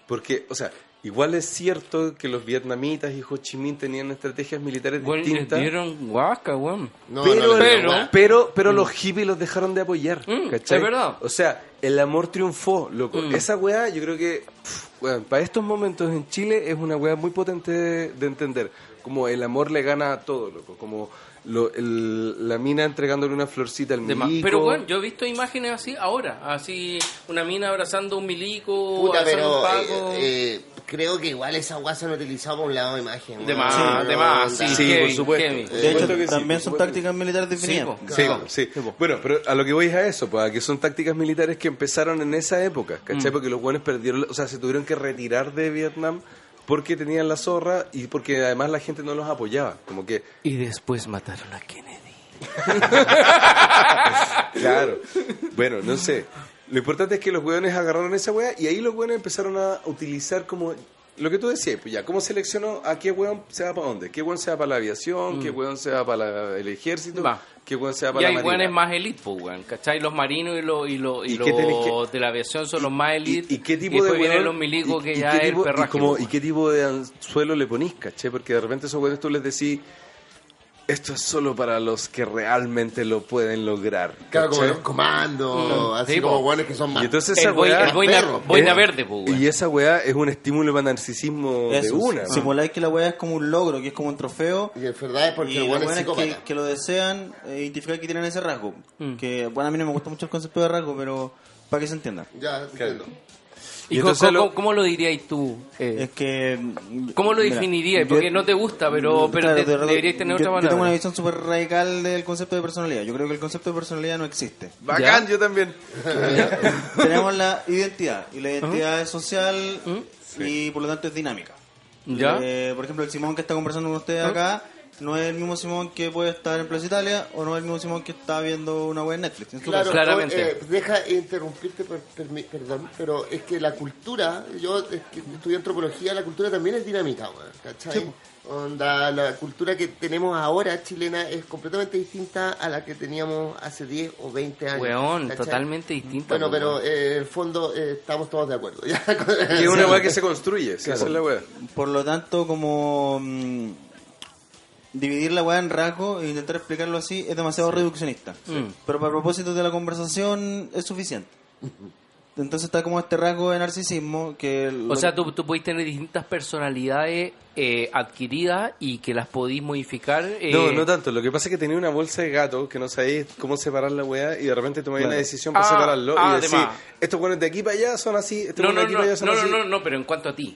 porque, o sea, igual es cierto que los vietnamitas y Ho Chi Minh tenían estrategias militares les distintas. dieron weón. No, pero, no pero- pero los hippies los dejaron de apoyar. Mm, ¿cachai? es verdad. O sea, el amor triunfó, loco. Mm. Esa weá, yo creo que, weón, para estos momentos en Chile es una weá muy potente de, de entender. Como el amor le gana a todo, loco. Como lo- el- la mina entregándole una florcita al milico. Pero bueno, yo he visto imágenes así ahora, así una mina abrazando un milico, Puta, pero un paco. eh, eh, creo que igual esa guasa se han utilizado por un lado de imagen. De más, Sí, de más, sí, por supuesto. heavy. De hecho, supuesto que sí, también son tácticas militares definidas. Sí, Claro. sí. Bueno, pero a lo que voy es a eso, pues, a que son tácticas militares que empezaron en esa época, ¿cachai? Porque los buenos perdieron, o sea, se tuvieron que retirar de Vietnam porque tenían la zorra y porque además la gente no los apoyaba. Como que, Y después mataron a Kennedy. *laughs* claro. Bueno, no sé. Lo importante es que los hueones agarraron esa weá y ahí los hueones empezaron a utilizar como lo que tú decías, pues ya, ¿cómo seleccionó a qué hueón se va para dónde? ¿Qué hueón se va para la aviación? ¿Qué hueón se va para la- el ejército? Va. ¿Qué hueón se va Y para hay la marina? weones más elite, pues, weón. ¿Cachai? Los marinos y los, y los, y ¿Y los de la aviación son los más elite. ¿Y, y qué tipo después de vienen los milicos y- que y ya qué es el tipo- perraje. y, como- pues, ¿Y qué tipo de anzuelo le ponís, caché? Porque de repente esos hueones tú les decís, esto es solo para los que realmente lo pueden lograr. Claro, como los comandos, Mm, así sí, como guanes que son más. Y entonces el, esa weá- el boina, perro. boina verde, pues. Y esa weá es un estímulo para narcisismo de Eso, una. simuláis que la weá es como un logro, que es como un trofeo. Y en verdad es porque y el es que, que lo desean eh, identificar que tienen ese rasgo. Mm. Que, bueno, a mí no me gusta mucho el concepto de rasgo, pero para que se entienda. Ya, entiendo. ¿Y Y cómo, entonces cómo- lo- cómo lo dirías tú? eh? Es que... mm, ¿Cómo lo mira, definirías? yo- Porque no te gusta, pero, pero Claro, de verdad, deberías tener yo- otra Yo palabra. tengo una visión súper radical del concepto de personalidad. Yo creo que el concepto de personalidad no existe. Bacán, ¿Ya? yo también. *laughs* Tenemos la identidad, y la identidad es social y por lo tanto es dinámica. ¿Ya? Eh, por ejemplo, el Simón que está conversando con ustedes acá no es el mismo Simón que puede estar en Plaza Italia o no es el mismo Simón que está viendo una web en Netflix. en Claro. Claramente. eh, deja interrumpirte, per- permi- perdón, pero es que la cultura, yo es que estudié antropología, la cultura también es dinámica, weón, ¿cachai? Onda, la cultura que tenemos ahora chilena es completamente distinta a la que teníamos hace 10 o 20 años. Weón, ¿cachai? totalmente distinta. Bueno, pero eh, en el fondo eh, estamos todos de acuerdo. *laughs* Y es una weá que se construye, sí, esa es la weá. Por lo tanto, como mm, dividir la weá en rasgos e intentar explicarlo así es demasiado reduccionista. Mm. Pero para propósito de la conversación es suficiente. *laughs* Entonces está como este rasgo de narcisismo que... O sea, tú, tú podés tener distintas personalidades eh, adquiridas y que las podís modificar. eh, No, no tanto. Lo que pasa es que tenía una bolsa de gato que no sabéis cómo separar la weá y de repente tomáis Claro. una decisión para Ah, separarlo ah, y decís, además. estos buenos de aquí para allá son así, estos No, buenos no, de aquí no, para allá son no, así. no, no, no, pero en cuanto a ti.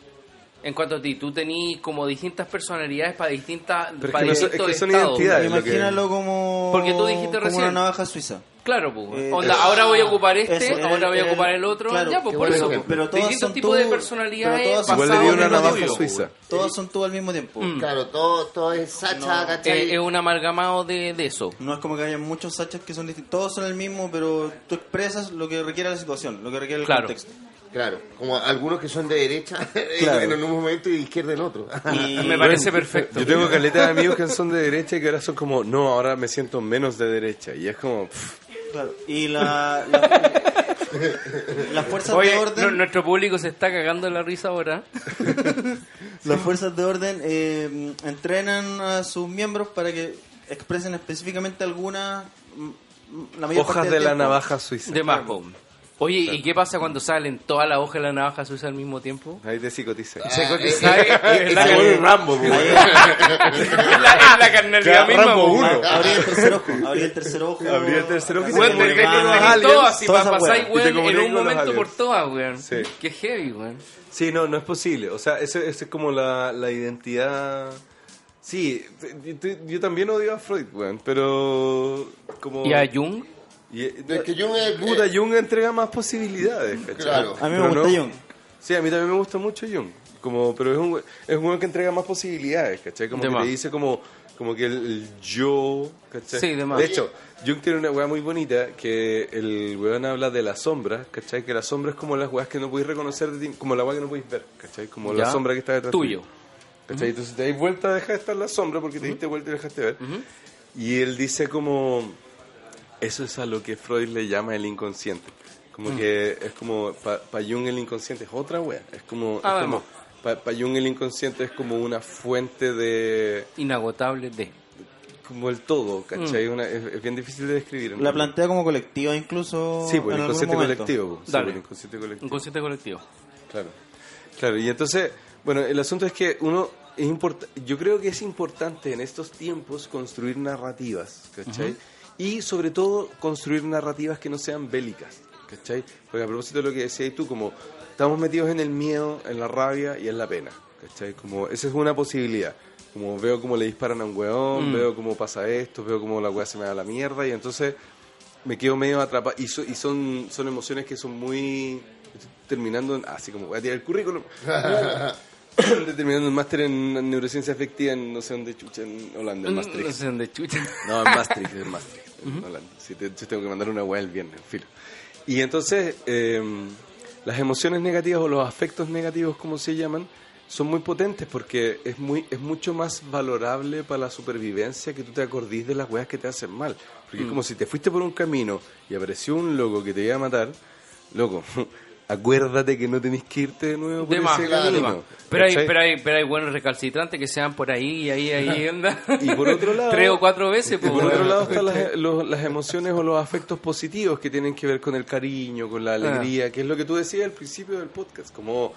En cuanto a ti, tú tenés como distintas personalidades para distintas Pero es para que no es que son estados. identidades. lo Imagínalo como... Porque tú dijiste como recién. una navaja suiza. Claro, pues. Eh, Onda, ahora voy a ocupar este, ahora voy a el- ocupar el- otro. claro, ya, pues por eso. ejemplo. Pero todas distintos son tipos tú- de personalidades. pero todas son- Igual le basados dio en una el navaja estilo, suiza. Todos son tú al mismo tiempo. Mm. Claro, todo, todo es Sacha, No, ¿cachai? Eh, es un amalgamado de, de eso. No es como que haya muchos sachas que son distintos. Todos son el mismo, pero tú expresas lo que requiere la situación, lo que requiere el Claro. contexto. Claro, como algunos que son de derecha *laughs* Claro. en un momento y de izquierda en otro. Y *laughs* Me parece perfecto. Yo tengo caleta de amigos que son de derecha y que ahora son como, no, ahora me siento menos de derecha. Y es como, pff, Claro, y la, la- las fuerzas Oye, de orden, nuestro público se está cagando en la risa ahora. *laughs* las fuerzas de orden eh, entrenan a sus miembros para que expresen específicamente alguna mm, la mayor hojas parte de la tiempo. navaja suiza. De más, Oye, ¿y qué pasa cuando salen todas las hojas de la navaja suiza al mismo tiempo? Ahí te psicotiza. Ah, Se eh, cotiza- eh, es eh, la- ese Como es Rambo, la, es la carnalidad misma, Rambo po, uno. weón. Abrí el tercer ojo. Abrí el tercer ojo. Abrí el tercer ojo y se te- te- con los tenéis aliens. todo así, Toda pa- esa pasáis, weá. Y te weón, en un momento por todas, weón. Sí. Qué heavy, weón. Sí, no, no es posible. O sea, ese, ese es como la, la identidad... Sí, yo también odio a Freud, weón, pero... Como... ¿Y a Jung? Y, eh, Es que Jung es- Puta, Jung entrega más posibilidades, ¿cachai? Claro. A mí me Pero gusta no- Jung. Sí, a mí también me gusta mucho Jung. Como, pero es un, es un weón que entrega más posibilidades, ¿cachai? Como De que más. te dice como, como que el, el yo, ¿cachai? Sí, de más. hecho, Jung tiene una weá muy bonita que el weón habla de la sombra, ¿cachai? Que la sombra es como las weas que no podéis reconocer de ti, como la weá que no podéis ver, ¿cachai? Como la sombra que está detrás Tuyo. ¿Cachai? Entonces te das vuelta, deja de estar la sombra porque te diste vuelta y dejaste ver. Y él dice como, eso es a lo que Freud le llama el inconsciente. Como que es como, para Jung el inconsciente es otra wea. Es como, Ah, es como vamos. para Jung el inconsciente es como una fuente de, Inagotable de. como el todo, ¿cachai? Una- es, es bien difícil de describir. La plantea como colectiva incluso. Sí, pues el algún inconsciente momento. colectivo. pues. Sí, pues, el inconsciente colectivo. Inconsciente colectivo. Claro. Claro, y entonces, bueno, el asunto es que uno es import- yo creo que es importante en estos tiempos construir narrativas, ¿cachai? Y sobre todo construir narrativas que no sean bélicas, ¿cachai? Porque a propósito de lo que decías tú, como estamos metidos en el miedo, en la rabia y en la pena, ¿cachai? Como esa es una posibilidad. Como veo cómo le disparan a un weón, Mm. veo cómo pasa esto, veo cómo la weá se me da la mierda y entonces me quedo medio atrapado. Y, so- y son, son emociones que son muy... estoy terminando, en- así como voy a tirar el currículum. Estoy *laughs* terminando un máster en neurociencia afectiva en no sé dónde chucha, en Holanda, en No Maastricht. sé dónde chucha. No, en Maastricht, en Maastricht, Sí, te- yo tengo que mandar una weá el viernes, filo. Y entonces, eh, las emociones negativas o los afectos negativos, como se llaman, son muy potentes porque es muy es mucho más valorable para la supervivencia que tú te acordís de las weas que te hacen mal. Porque es como si te fuiste por un camino y apareció un loco que te iba a matar, loco, *laughs* acuérdate que no tenés que irte de nuevo por De más, ese de camino. más. Pero hay, pero hay, pero hay buenos recalcitrantes que sean por ahí y ahí, ahí anda. Y por otro lado- *laughs* Tres o cuatro veces, Y por otro lado están las, los- las emociones o los afectos positivos que tienen que ver con el cariño, con la alegría, que es lo que tú decías al principio del podcast. Como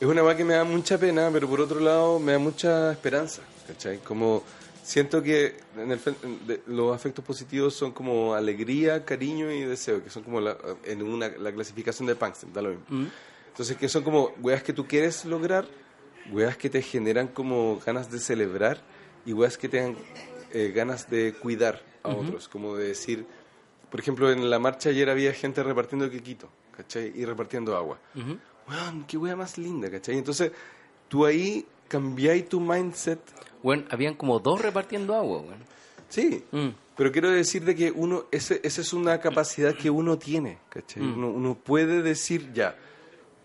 es una weá que me da mucha pena, pero por otro lado me da mucha esperanza. ¿cachai? Como siento que en el, de- los afectos positivos son como alegría, cariño y deseo, que son como la, en una, la clasificación de Panksen, da lo mismo. Mm. Entonces, que son como weas que tú quieres lograr, weas que te generan como ganas de celebrar y weas que te dan eh, ganas de cuidar a otros, como de decir, por ejemplo, en la marcha ayer había gente repartiendo quequito, ¿cachai? Y repartiendo agua. Weón, qué wea más linda, ¿cachai? Entonces, tú ahí cambiáis tu mindset, Bueno, habían como dos repartiendo agua, weón. sí, Mm. pero quiero decir de que uno, ese, esa es una capacidad que uno tiene, ¿cachai? Mm. Uno, uno puede decir ya,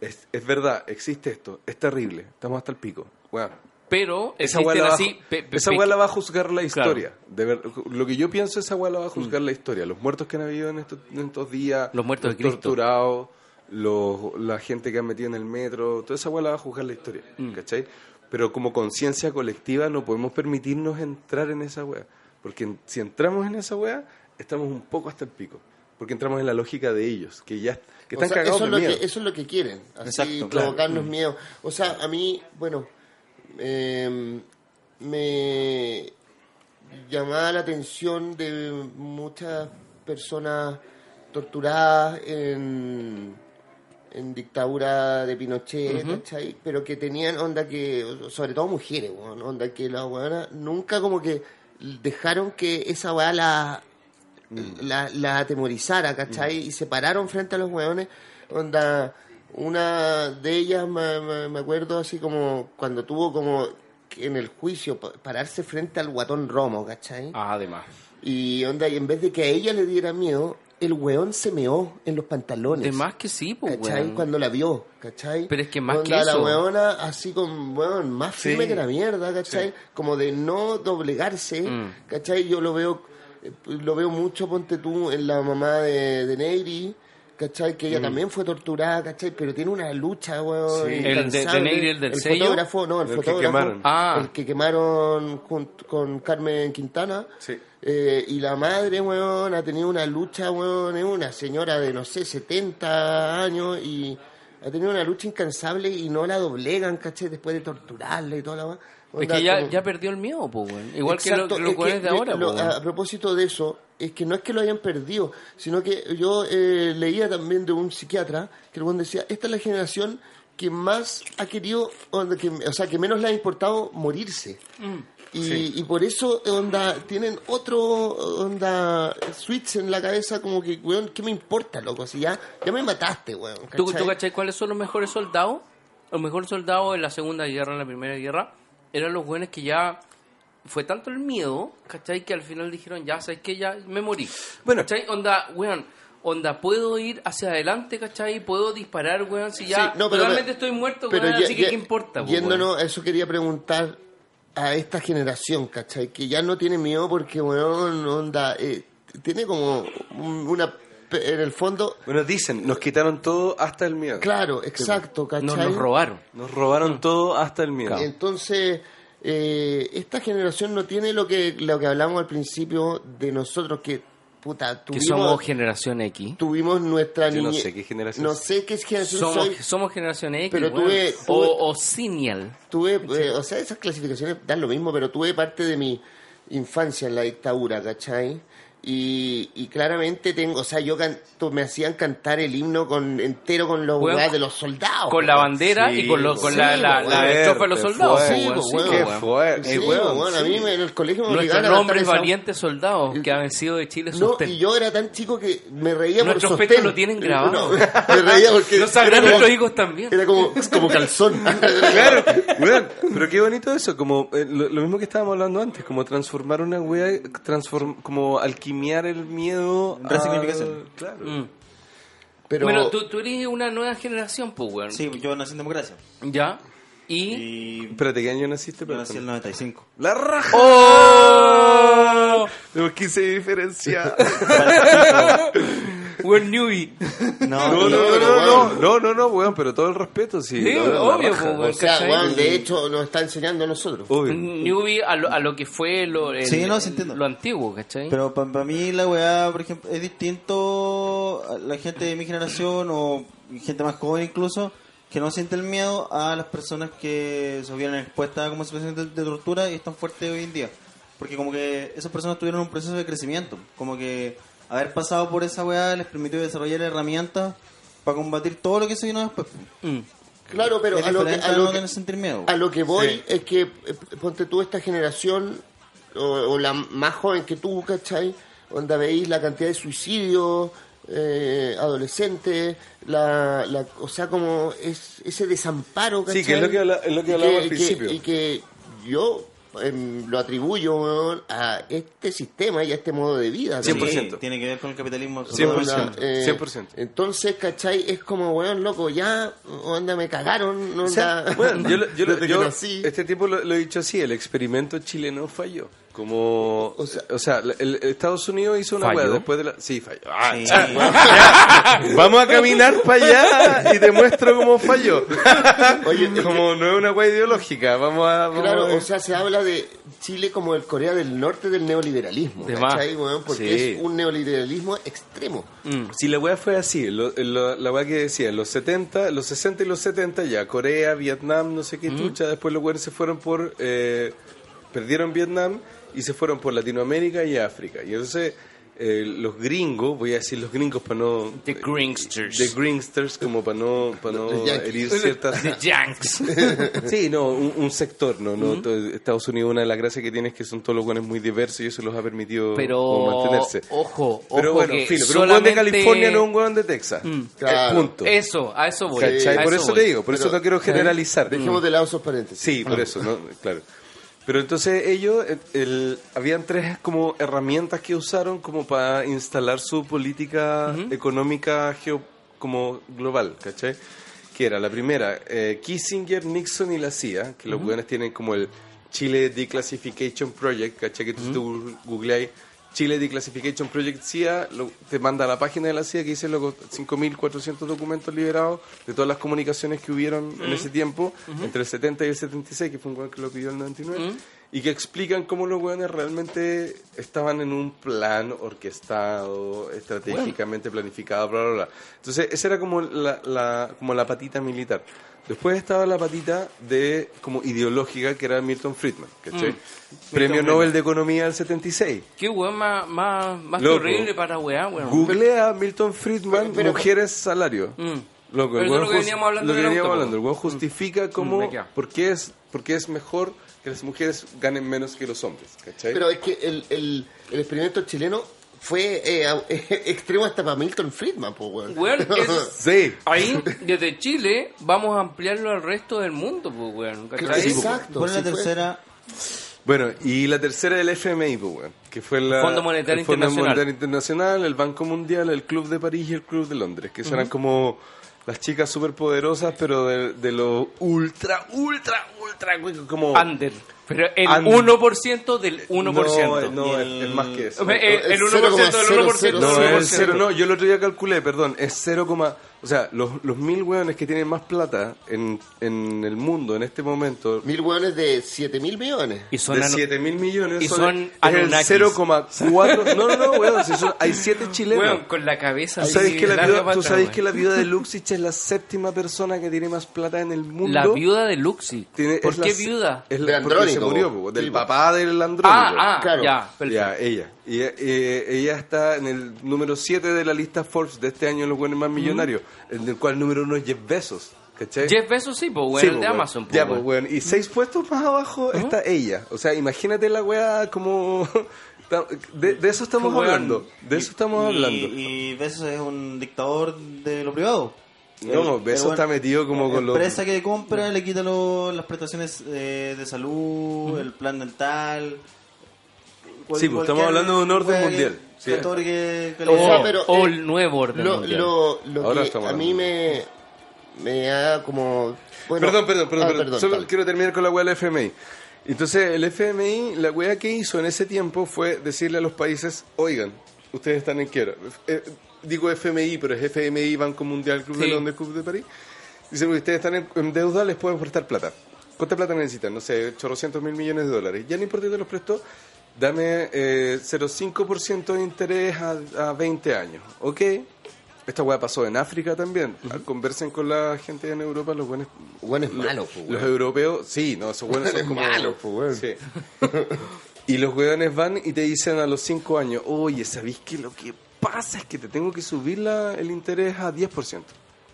es, es verdad, existe esto, es terrible, estamos hasta el pico. Weón, Pero esa la va a así... ju- pe- pe- esa pe- la va a juzgar la Claro. historia. De ver- lo que yo pienso, esa la va a juzgar la historia. Los muertos que han habido en estos, en estos días, Los muertos de Cristo. torturados, los, la gente que han metido en el metro, toda esa la va a juzgar la historia. Mm. ¿Cachai? Pero como conciencia colectiva no podemos permitirnos entrar en esa weá. Porque si entramos en esa weá, estamos un poco hasta el pico. Porque entramos en la lógica de ellos, que ya que O están sea, cagados eso, es de lo miedo. que, eso es lo que quieren, así Exacto, claro. provocarnos miedo. O sea, a mí, bueno, eh, me llamaba la atención de muchas personas torturadas en, en dictadura de Pinochet, ¿cachai? Pero que tenían onda que, sobre todo mujeres, weón, onda que las weonas nunca como que dejaron que esa weá la, la, la atemorizara, ¿cachai? Y se pararon frente a los weones, onda, una de ellas me, me- me acuerdo así como cuando tuvo como en el juicio pa- pararse frente al guatón Romo, ¿cachai? Ah, además. Y onda, y en vez de que a ella le diera miedo, el weón se meó en los pantalones. De más que sí, pues, ¿Cachai? weón. Cuando la vio, ¿cachai? Pero es que más Onda, que eso. la weona así con, weón, más firme Sí. que la mierda, ¿cachai? Como de no doblegarse, Mm. ¿cachai? Yo lo veo, eh, lo veo mucho, ponte tú, en la mamá de, de Neyri, ¿cachai? Que ella también fue torturada, ¿cachai? Pero tiene una lucha, weón. Sí. El de- de el del el sello. fotógrafo, no, el, El que fotógrafo. quemaron. Ah. El que quemaron junto con Carmen Quintana. Sí. Eh, y la madre, weón, ha tenido una lucha, weón, es una señora de, no sé, 70 años y ha tenido una lucha incansable y no la doblegan, ¿cachai? Después de torturarla y toda la... Es que ya, como- ya perdió el miedo, pues, weón. Igual Exacto, que lo- es los de ahora, lo-. A propósito de eso, es que no es que lo hayan perdido, sino que yo eh, leía también de un psiquiatra que el decía, esta es la generación que más ha querido, onda, que, o sea, que menos le ha importado morirse. Mm. Y, y por eso, onda, tienen otro, onda, switch en la cabeza como que, weón, ¿qué me importa, loco? Si ya, ya me mataste, weón. ¿Tú, ¿cachai? ¿Tú cachai cuáles son los mejores soldados? Los mejores soldados en la Segunda Guerra, en la Primera Guerra, eran los buenos que ya fue tanto el miedo, ¿cachai? Que al final dijeron, ya, ¿sabes qué? Ya me morí. Bueno. ¿cachai? Onda, weón, onda, puedo ir hacia adelante, ¿cachai? Puedo disparar, weón, si ya Sí, no, pero- realmente estoy muerto, Pero weón, ya- así que ¿qué importa, po, Yéndonos, a eso quería preguntar a esta generación, ¿cachai? Que ya no tiene miedo porque, weón, onda, eh, tiene como un- una... En el fondo, Bueno, dicen, nos quitaron todo hasta el miedo. claro, exacto? ¿cachai? Nos, nos robaron. Nos robaron todo hasta el miedo. Entonces, eh, esta generación no tiene lo que lo que hablamos al principio de nosotros que, puta, Que tuvimos, somos generación X. tuvimos nuestra Yo no sé qué generación No sé qué generación Somos, soy. somos generación X, Pero tuve- o, tuve- o Senial. tuve, eh, o sea, esas clasificaciones dan lo mismo, pero tuve parte de mi infancia en la dictadura, ¿cachai? Y, y claramente tengo, o sea, yo canto, me hacían cantar el himno con entero con los Weón, weas de los soldados. Con la bandera Sí, y con, lo- con sí, la, la, la estrofa de los soldados. weón. Sí, weón. Qué fuerte. Weón, a mí me- en el colegio me Nuestros a cantar nombres valientes soldados que han sido de Chile No, sostén. y yo era tan chico que me reía Nuestros por pechos sostén. lo tienen grabado. No, *laughs* me reía porque Los nuestros hijos también. era como, como calzón. *laughs* Claro, pero qué bonito eso, como eh, lo, lo mismo que estábamos hablando antes, como transformar una wea, transform, como el miedo. a- Resignificación. Claro. Mm. Pero Bueno, tú, tú eres una nueva generación, pues, weón. Sí, yo nací en democracia. ¿Ya? Y... Y Espérate, ¿qué año naciste? yo nací en el 95. La raja. ¡Oh! Tenemos 15 de diferencia. We're newbie. No, No, no, no, no, no, weón. no, no, no, weón, pero todo el respeto, sí. Sí, obvio, pues, weón. o sea, weón, de hecho nos está enseñando a nosotros. Obvio. Newbie a lo, a lo que fue lo, el- Sí, no, sí entiendo. lo antiguo, ¿cachai? Pero para mí la weá, por ejemplo, es distinto a la gente de mi generación o gente más joven incluso, que no siente el miedo a las personas que se vieron expuestas como situaciones de, de tortura y están fuertes hoy en día. Porque como que esas personas tuvieron un proceso de crecimiento. Como que haber pasado por esa weá les permitió desarrollar herramientas para combatir todo lo que se vino después. Mm. Claro, pero a lo que, a lo no que, tener sentir miedo. a lo que voy Sí. es que, eh, ponte tú esta generación, o, o la más joven que tú, ¿cachai? Donde veis la cantidad de suicidios eh, adolescentes, la, la, o sea, como es, ese desamparo, ¿cachai? Sí, que es lo que habla- es lo que Y hablábamos al principio. y que yo em, lo atribuyo a este sistema y a este modo de vida. Sí, 100%. tiene que ver con el capitalismo. 100%. Onda, eh, 100%. Entonces, ¿cachai? Es como, weón, loco, ya, onda, me cagaron, O sea, bueno, yo, lo- yo, *laughs* yo nací. este tipo lo, lo he dicho así, el experimento chileno falló. Como, O sea- o sea, el, el Estados Unidos hizo una hueá después de la... Sí, falló. Ah, Sí. ya. *laughs* Vamos a caminar para allá y te muestro cómo falló. *laughs* Oye, como no es una hueá ideológica, vamos a... vamos Claro, a- o sea, se habla de Chile como el Corea del Norte del neoliberalismo, De ¿cachai, más. weón? Porque Sí. es un neoliberalismo extremo. Mm. Si la weá fue así, lo- lo- la weá que decía, en los 70, los 60 y los 70 ya, Corea, Vietnam, no sé qué chucha, después los weones se fueron por, eh, perdieron Vietnam y se fueron por Latinoamérica y África. Y entonces eh, los gringos, voy a decir los gringos para no... The Gringsters. The Gringsters, como para no, para no herir ciertas... The Yanks. *laughs* Sí, no, un, un sector, no, no. Estados Unidos una de las gracias que tiene es que son todos los buenos muy diversos y eso los ha permitido Pero, mantenerse. ojo, ojo Pero bueno, que filo, pero un weón de California no un weón de Texas. Mm. Claro. Punto. Eso, a eso voy. ¿Cachai? a Por eso eso voy. te digo, por eso no quiero generalizar. Dejemos de lado esos paréntesis. Sí, por eso, ¿no? Claro. Pero entonces ellos, eh, el, habían tres como herramientas que usaron como para instalar su política económica geo, como global, ¿cachai? Que era la primera, eh, Kissinger, Nixon y la CIA, que los weones tienen como el Chile Declassification Project, ¿cachai? Que tú, tú googleáis Chile Declassification Project CIA lo- te manda a la página de la CIA que dice loco, 5.400 documentos liberados de todas las comunicaciones que hubieron en ese tiempo, entre el 70 y el 76, que fue un weón que lo pidió el 99, y que explican cómo los weones realmente estaban en un plan orquestado, estratégicamente planificado, bla, bla, bla. Entonces, esa era como la, la- como la patita militar. Después estaba la patita de como ideológica que era Milton Friedman, ¿cachai? Premio Milton Nobel de Economía del 76. Qué weón más, más, más horrible para weá, weón. Googlea Milton Friedman, Pero- mujeres, salario. Mm. Loco, Pero lo que veníamos hablando lo que veníamos hablando. El weón justifica Mm, cómo, me queda. por qué es, por qué es mejor que las mujeres ganen menos que los hombres, ¿cachai? Pero es que el, el, el experimento chileno fue eh, *laughs* extremo hasta para Milton Friedman, pues, weón. Weón, *laughs* es- sí. ahí, desde Chile, vamos a ampliarlo al resto del mundo, pues, weón. ¿cachai? Sí, Exacto. ¿Cuál es la sí fue. tercera? Bueno, y la tercera del FMI, pues, weón, que fue la, Fondo Monetario el Fondo Internacional. Monetario Internacional, el Banco Mundial, el Club de París y el Club de Londres, que eran como las chicas superpoderosas, pero de, de lo ultra, ultra, ultra, como... Under. Pero el Under. 1% del 1%. No, no, el- es, es más que eso. Eh, eh, el Es 1% del 1% No, del es cero, 1%. no, yo el otro día calculé, perdón, es 0, o sea, los, los mil hueones que tienen más plata en, en el mundo en este momento, Mil weones de 7 mil millones. Y son de ano- 7 mil millones, y son es el Anunnakis. 0,4, no, no, no, weón, si son- hay 7 chilenos. Weón, con la cabeza ¿Tú así sabes, que la larga viuda, para tú sabes que la viuda de Luxich es la séptima persona que tiene más plata en el mundo? La viuda de Luxi. Tiene- ¿Por es qué la- viuda? Es De la, porque se murió, del Sí, papá del Andrónico. Ah, ah, Claro. ya, perfecto. Ya, ella. Y eh, ella está en el número 7 de la lista Forbes de este año de los buenos más millonarios, en el cual número uno es Jeff Bezos. ¿Cachai? Jeff Bezos sí, pues, Sí, el po, de. Amazon, pues, Ya, pues, weón. Y seis puestos más abajo está ella. O sea, imagínate la weá como... *laughs* De, de eso estamos hablando. De eso estamos Y- hablando. Y Bezos es un dictador de lo privado. No, El- Bezos el está metido como la con los... empresa que compra le quita lo- las prestaciones eh, de salud, el plan dental. cual- Sí, pues, estamos hablando de un orden wea que- mundial. Sí. que O le- sea, O, pero, o eh, el nuevo orden Lo, mundial. lo, lo Ahora que estamos a mí me, me da como... Bueno, perdón, perdón, perdón, ah, perdón. Solo quiero terminar con la weá del FMI. Entonces, el FMI, la weá que hizo en ese tiempo fue decirle a los países, oigan, ustedes están en quiebra. Eh, digo FMI, pero es FMI, Banco Mundial, Club de. Londres, Club de París. Dice, ustedes están en, en deuda, les pueden prestar plata. ¿Cuánta plata necesitan? No sé, 800 mil millones de dólares. Ya no importa que te los prestó, dame eh, 0,5% de interés a, a 20 años. ¿Ok? Esta weá pasó en África también. Conversen con la gente en Europa, los buenos Bueno, es malo, pues, los weón. europeos, sí, no, esos buenos son como... malo, pues, weón. Sí. *laughs* y los weones van y te dicen a los 5 años, oye, ¿sabéis que lo que pasa es que te tengo que subir la- el interés a 10%?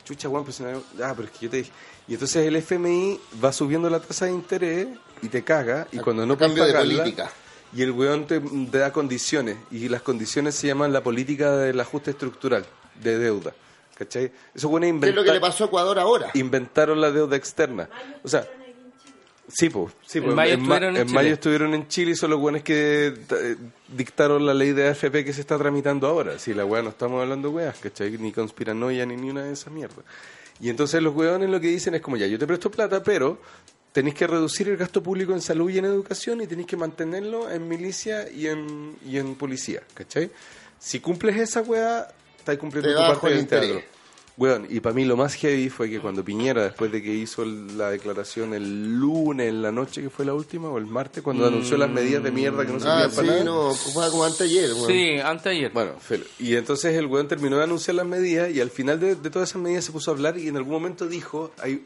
Chucha, weón, pues, no- ah, pero es que yo te dije... Y entonces el FMI va subiendo la tasa de interés y te caga, y cuando no puedes de pagarla, política. Y el weón te, te da condiciones, y las condiciones se llaman la política del ajuste estructural de deuda. ¿Cachai? Eso bueno ¿Qué es lo que le pasó a Ecuador ahora? inventaron la deuda externa. O sea, sí, pues, sí, En po, mayo en, estuvieron en mayo estuvieron en Chile y son los buenos que eh, dictaron la ley de AFP que se está tramitando ahora. Si la weá no estamos hablando de weas, ¿cachai? Ni conspiranoia ni ni una de esas mierdas. Y entonces los weones lo que dicen es como ya, yo te presto plata, pero tenéis que reducir el gasto público en salud y en educación y tenéis que mantenerlo en milicia y en, y en policía, ¿cachai? Si cumples esa weá, estás cumpliendo Te tu parte el del interés. teatro. Weón, y para mí lo más heavy fue que cuando Piñera, después de que hizo la declaración el lunes en la noche, que fue la última, o el martes, cuando anunció las medidas de mierda que no servían Ah, para sí, nada. no, fue como antes ayer, weón. Sí, antes de ayer. Bueno, y entonces el weón terminó de anunciar las medidas y al final de, de todas esas medidas se puso a hablar y en algún momento dijo, hay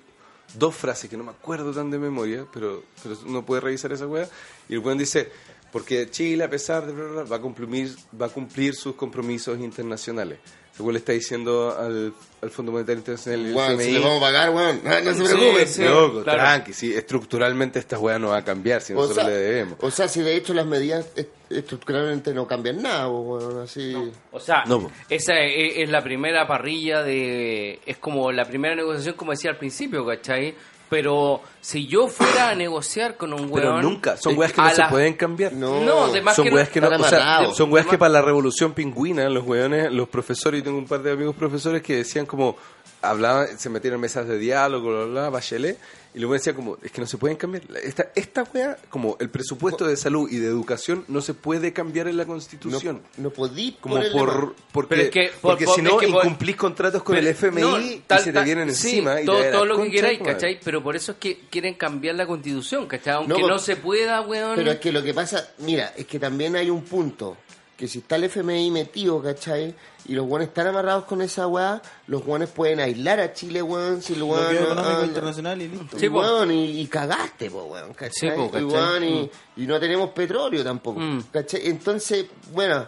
dos frases que no me acuerdo tan de memoria, pero, pero uno puede revisar esa weá, y el weón dice, porque Chile, a pesar de bla, bla, bla, va a cumplir, va a cumplir sus compromisos internacionales. Weón le está diciendo al, al Fondo Monetario Internacional si le vamos a pagar, weón. Ah, No se Sí, preocupen. sí. Loco, claro. tranqui, sí, estructuralmente esta weá no va a cambiar si O nosotros sea, le debemos. o sea, si de hecho las medidas est- estructuralmente no cambian nada, weón, así... O sea, No, esa es, es la primera parrilla de... Es como la primera negociación, como decía al principio, ¿cachai? Pero si yo fuera a negociar con un Pero weón... nunca, son eh, weas que a no se pueden cambiar. No, No, de más son que weas que no, o sea, son weas que para la revolución pingüina, los weones, los profesores, y tengo un par de amigos profesores que decían como, hablaban, se metieron en mesas de diálogo, bla, bla, bla, Bachelet, y luego decía como, es que no se pueden cambiar. Esta, esta wea, como el presupuesto de salud y de educación no se puede cambiar en la No, constitución. no podí como por porque, Pero es que, por- porque por- si no es que por- incumplís contratos con Pero- el FMI no, y tal- se te tal- vienen sí, encima y todo, te todo lo que queráis. ¿cachai? Pero por eso es que quieren cambiar la constitución, ¿cachai? Aunque No, no, se pueda, weón. Pero es que lo que pasa, mira, es que también hay un punto, que si está el FMI metido, ¿cachai? Y los guanes están amarrados con esa weá, los guanes pueden aislar a Chile, weón, si weón... Económico internacional y listo. Sí, y, po. weón, y, y cagaste, po, weón, ¿cachai? Sí, po, Y, ¿cachai? weón, y, y no tenemos petróleo tampoco, Mm. ¿cachai? Entonces, bueno...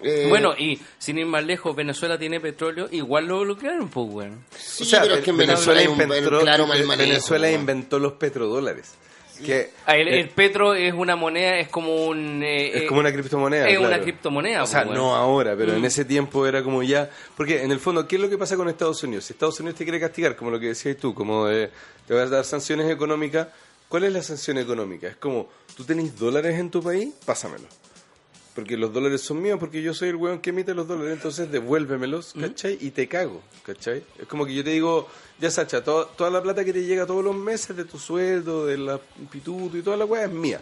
eh, Bueno, y sin ir más lejos, Venezuela tiene petróleo, igual lo bloquearon, pues, weón. sí, o sea, pero es que en Venezuela, un claro mal manejo, Venezuela inventó los petrodólares. Que Ah, El, eh, el petro es una moneda, es como un... eh, es eh, como una criptomoneda. Es una criptomoneda, O sea, pues, no ahora, pero en Mm. ese tiempo era como ya. Porque en el fondo, ¿qué es lo que pasa con Estados Unidos? Si Estados Unidos te quiere castigar, como lo que decías tú, como de, te vas a dar sanciones económicas, ¿cuál es la sanción económica? Es como, ¿tú tenés dólares en tu país? Pásamelo. Porque los dólares son míos, porque yo soy el weón que emite los dólares, entonces devuélvemelos, ¿cachai? Y te cago, ¿cachai? Es como que yo te digo, ya Sacha, to- toda la plata que te llega todos los meses de tu sueldo, de la pituto y toda la weá es mía.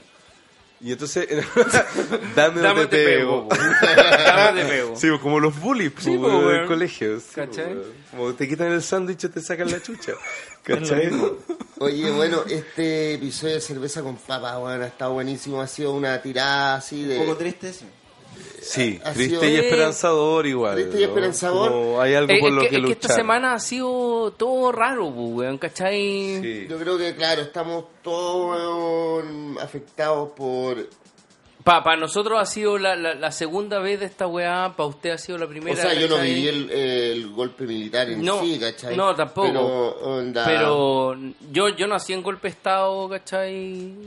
Y entonces, *laughs* dame, o te pego. Dame te pego. Sí, como los bullies Sí, po, po, del colegio. sí, ¿Cachai? po. Como te quitan el sándwich y te sacan la chucha. *laughs* ¿Cachai? Oye, bueno, este episodio de cerveza con papa, bueno, ha estado buenísimo, ha sido una tirada así de... Un poco triste eso. Sí, Ha triste sido- y esperanzador igual. Triste y esperanzador. Como hay algo Eh, por es lo que, que, es que esta semana ha sido todo raro, weón, ¿cachai? Sí. Yo creo que, claro, estamos todos afectados por... Para nosotros ha sido la, la, la segunda vez de esta weá, para usted ha sido la primera. o sea, yo no viví el, el golpe militar en No, sí, ¿cachai? no, tampoco. Pero, onda, Pero yo, yo nací en golpe de estado, ¿cachai?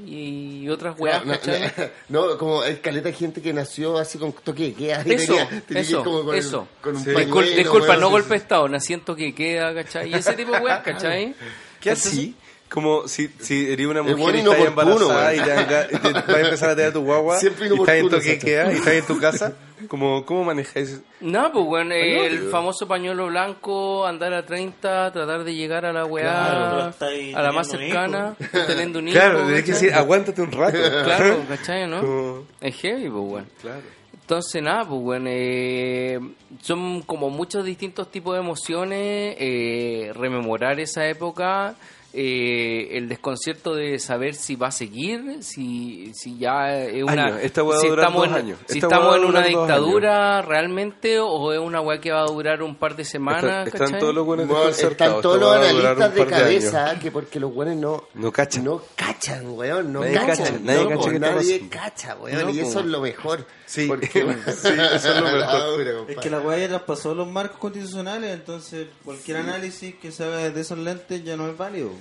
Y otras weas, no, ¿cachai? no, *laughs* no, como hay caleta de gente que nació así con toque de queda. Eso, tenía- tenía eso, como con el- eso. con un Sí. Discul- pañuelo, disculpa, no golpe de estado, naciento que queda, ¿cachai? Y ese tipo de weas, ¿cachai? *laughs* ¿Qué así? Como si, si eres una mujer y estás embarazada y te, te vas a empezar a tener tu guagua Siempre y estás en toque queda y estás en tu casa. Como, ¿Cómo manejáis? No, pues bueno, el famoso pañuelo blanco, andar a 30, tratar de llegar a la weá, a la más cercana, *laughs* teniendo un hijo. Claro, tenés que decir, aguántate un rato. Claro, ¿cachai, no? Como- Es heavy, pues bueno. Claro. Entonces, nada, pues bueno, eh, son como muchos distintos tipos de emociones, eh, rememorar esa época, eh, el desconcierto de saber si va a seguir, si, si ya es una... Años. Esta si estamos en, años. Si Esta estamos en a una dictadura realmente o es una weá que va a durar un par de semanas, Están, están todos los buenos Bueno, están todos los analistas de cabeza que porque los buenos no No cachan. no cachan, weón, no Nadie cachan, cacha, nadie no, cacha está nadie cacha, weón, No, y eso es lo mejor. Sí, porque, *laughs* sí, eso es lo *laughs* mejor. Es que la weá ya traspasó los marcos constitucionales, entonces cualquier análisis que se haga desde esos lentes ya no es válido.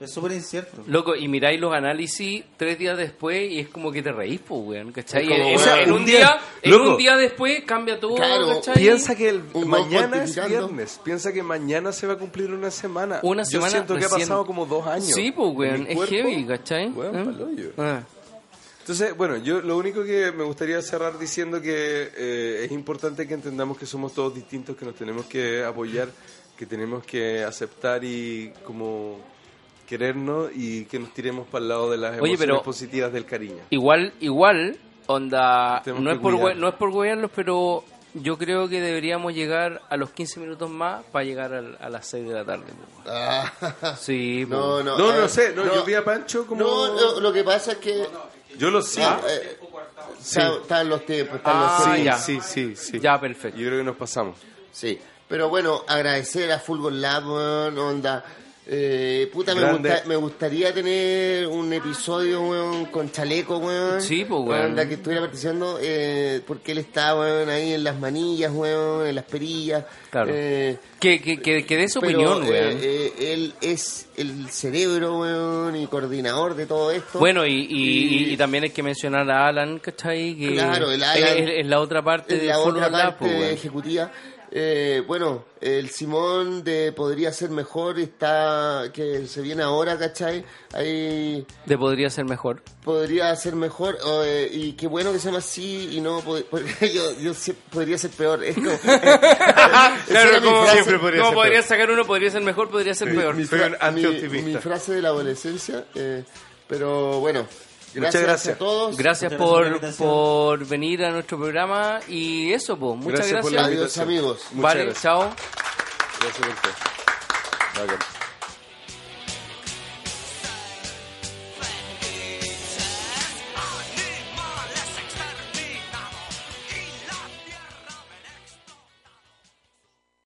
Es súper incierto. Loco, y miráis los análisis tres días después y es como que te reís, pues, weón, ¿cachai? Como, o sea, en un día- en loco. un día después cambia todo, Claro, ¿cachai? Piensa que el, mañana es viernes. Piensa que mañana se va a cumplir una semana. Una Yo semana siento que ha recién. pasado como dos años. Sí, pues, weón, es cuerpo, heavy, ¿cachai? weón, ¿Eh? hoyo. Ah. Entonces, bueno, yo lo único que me gustaría cerrar diciendo que eh, es importante que entendamos que somos todos distintos, que nos tenemos que apoyar, que tenemos que aceptar y como querernos y que nos tiremos para el lado de las Oye, emociones pero- positivas del cariño. Igual, igual, onda, no es, por, cuidar. hue- no es por huearlos, pero yo creo que deberíamos llegar a los 15 minutos más para llegar al- a, las 6 de la tarde. Ah, Sí, *laughs* no, no, No, a no sé, no, yo vi a Pancho como... No, lo, lo que pasa es que Yo lo sé. ah, eh, está- están los tiempos, están Ah, los sí, tiempos. ya. sí, sí, sí. Ya, perfecto. Yo creo que nos pasamos. Sí, pero bueno, agradecer a Fulgor Lab, weón, onda. Eh, puta, me, gusta- me gustaría tener un episodio, weón, con Chaleco, weón. Sí, pues, weón. Onda, que estuviera participando, eh, porque él está, weón, ahí en las manillas, weón, en las perillas. Claro. Eh, Que, que, que, que dé su pero, opinión, eh, weón. eh, él es el cerebro, weón, y coordinador de todo esto. Bueno, y, y, Y- y también hay que mencionar a Alan, ¿cachai? Que Claro, el Alan es, es la otra parte de la otra Lab, parte po, weón. ejecutiva. Eh, bueno, el Simón de Podría Ser Mejor está, que se viene ahora, ¿cachai? Ahí De podría ser mejor. podría ser mejor o, eh, y qué bueno que se llama así y no pod- *laughs* yo, yo sí- podría ser peor. Es como, *laughs* era mi frase- siempre podría ¿Cómo ser podría peor. sacar uno? Podría ser mejor, podría ser peor. mi, fra- mi- mi frase de la adolescencia. eh, pero bueno, Muchas gracias, gracias. a todos. Gracias gracias por por, por venir a nuestro programa y eso, pues. Muchas Gracias por gracias. la Adiós invitación. amigos. Muchas Vale, gracias. chao. Gracias por.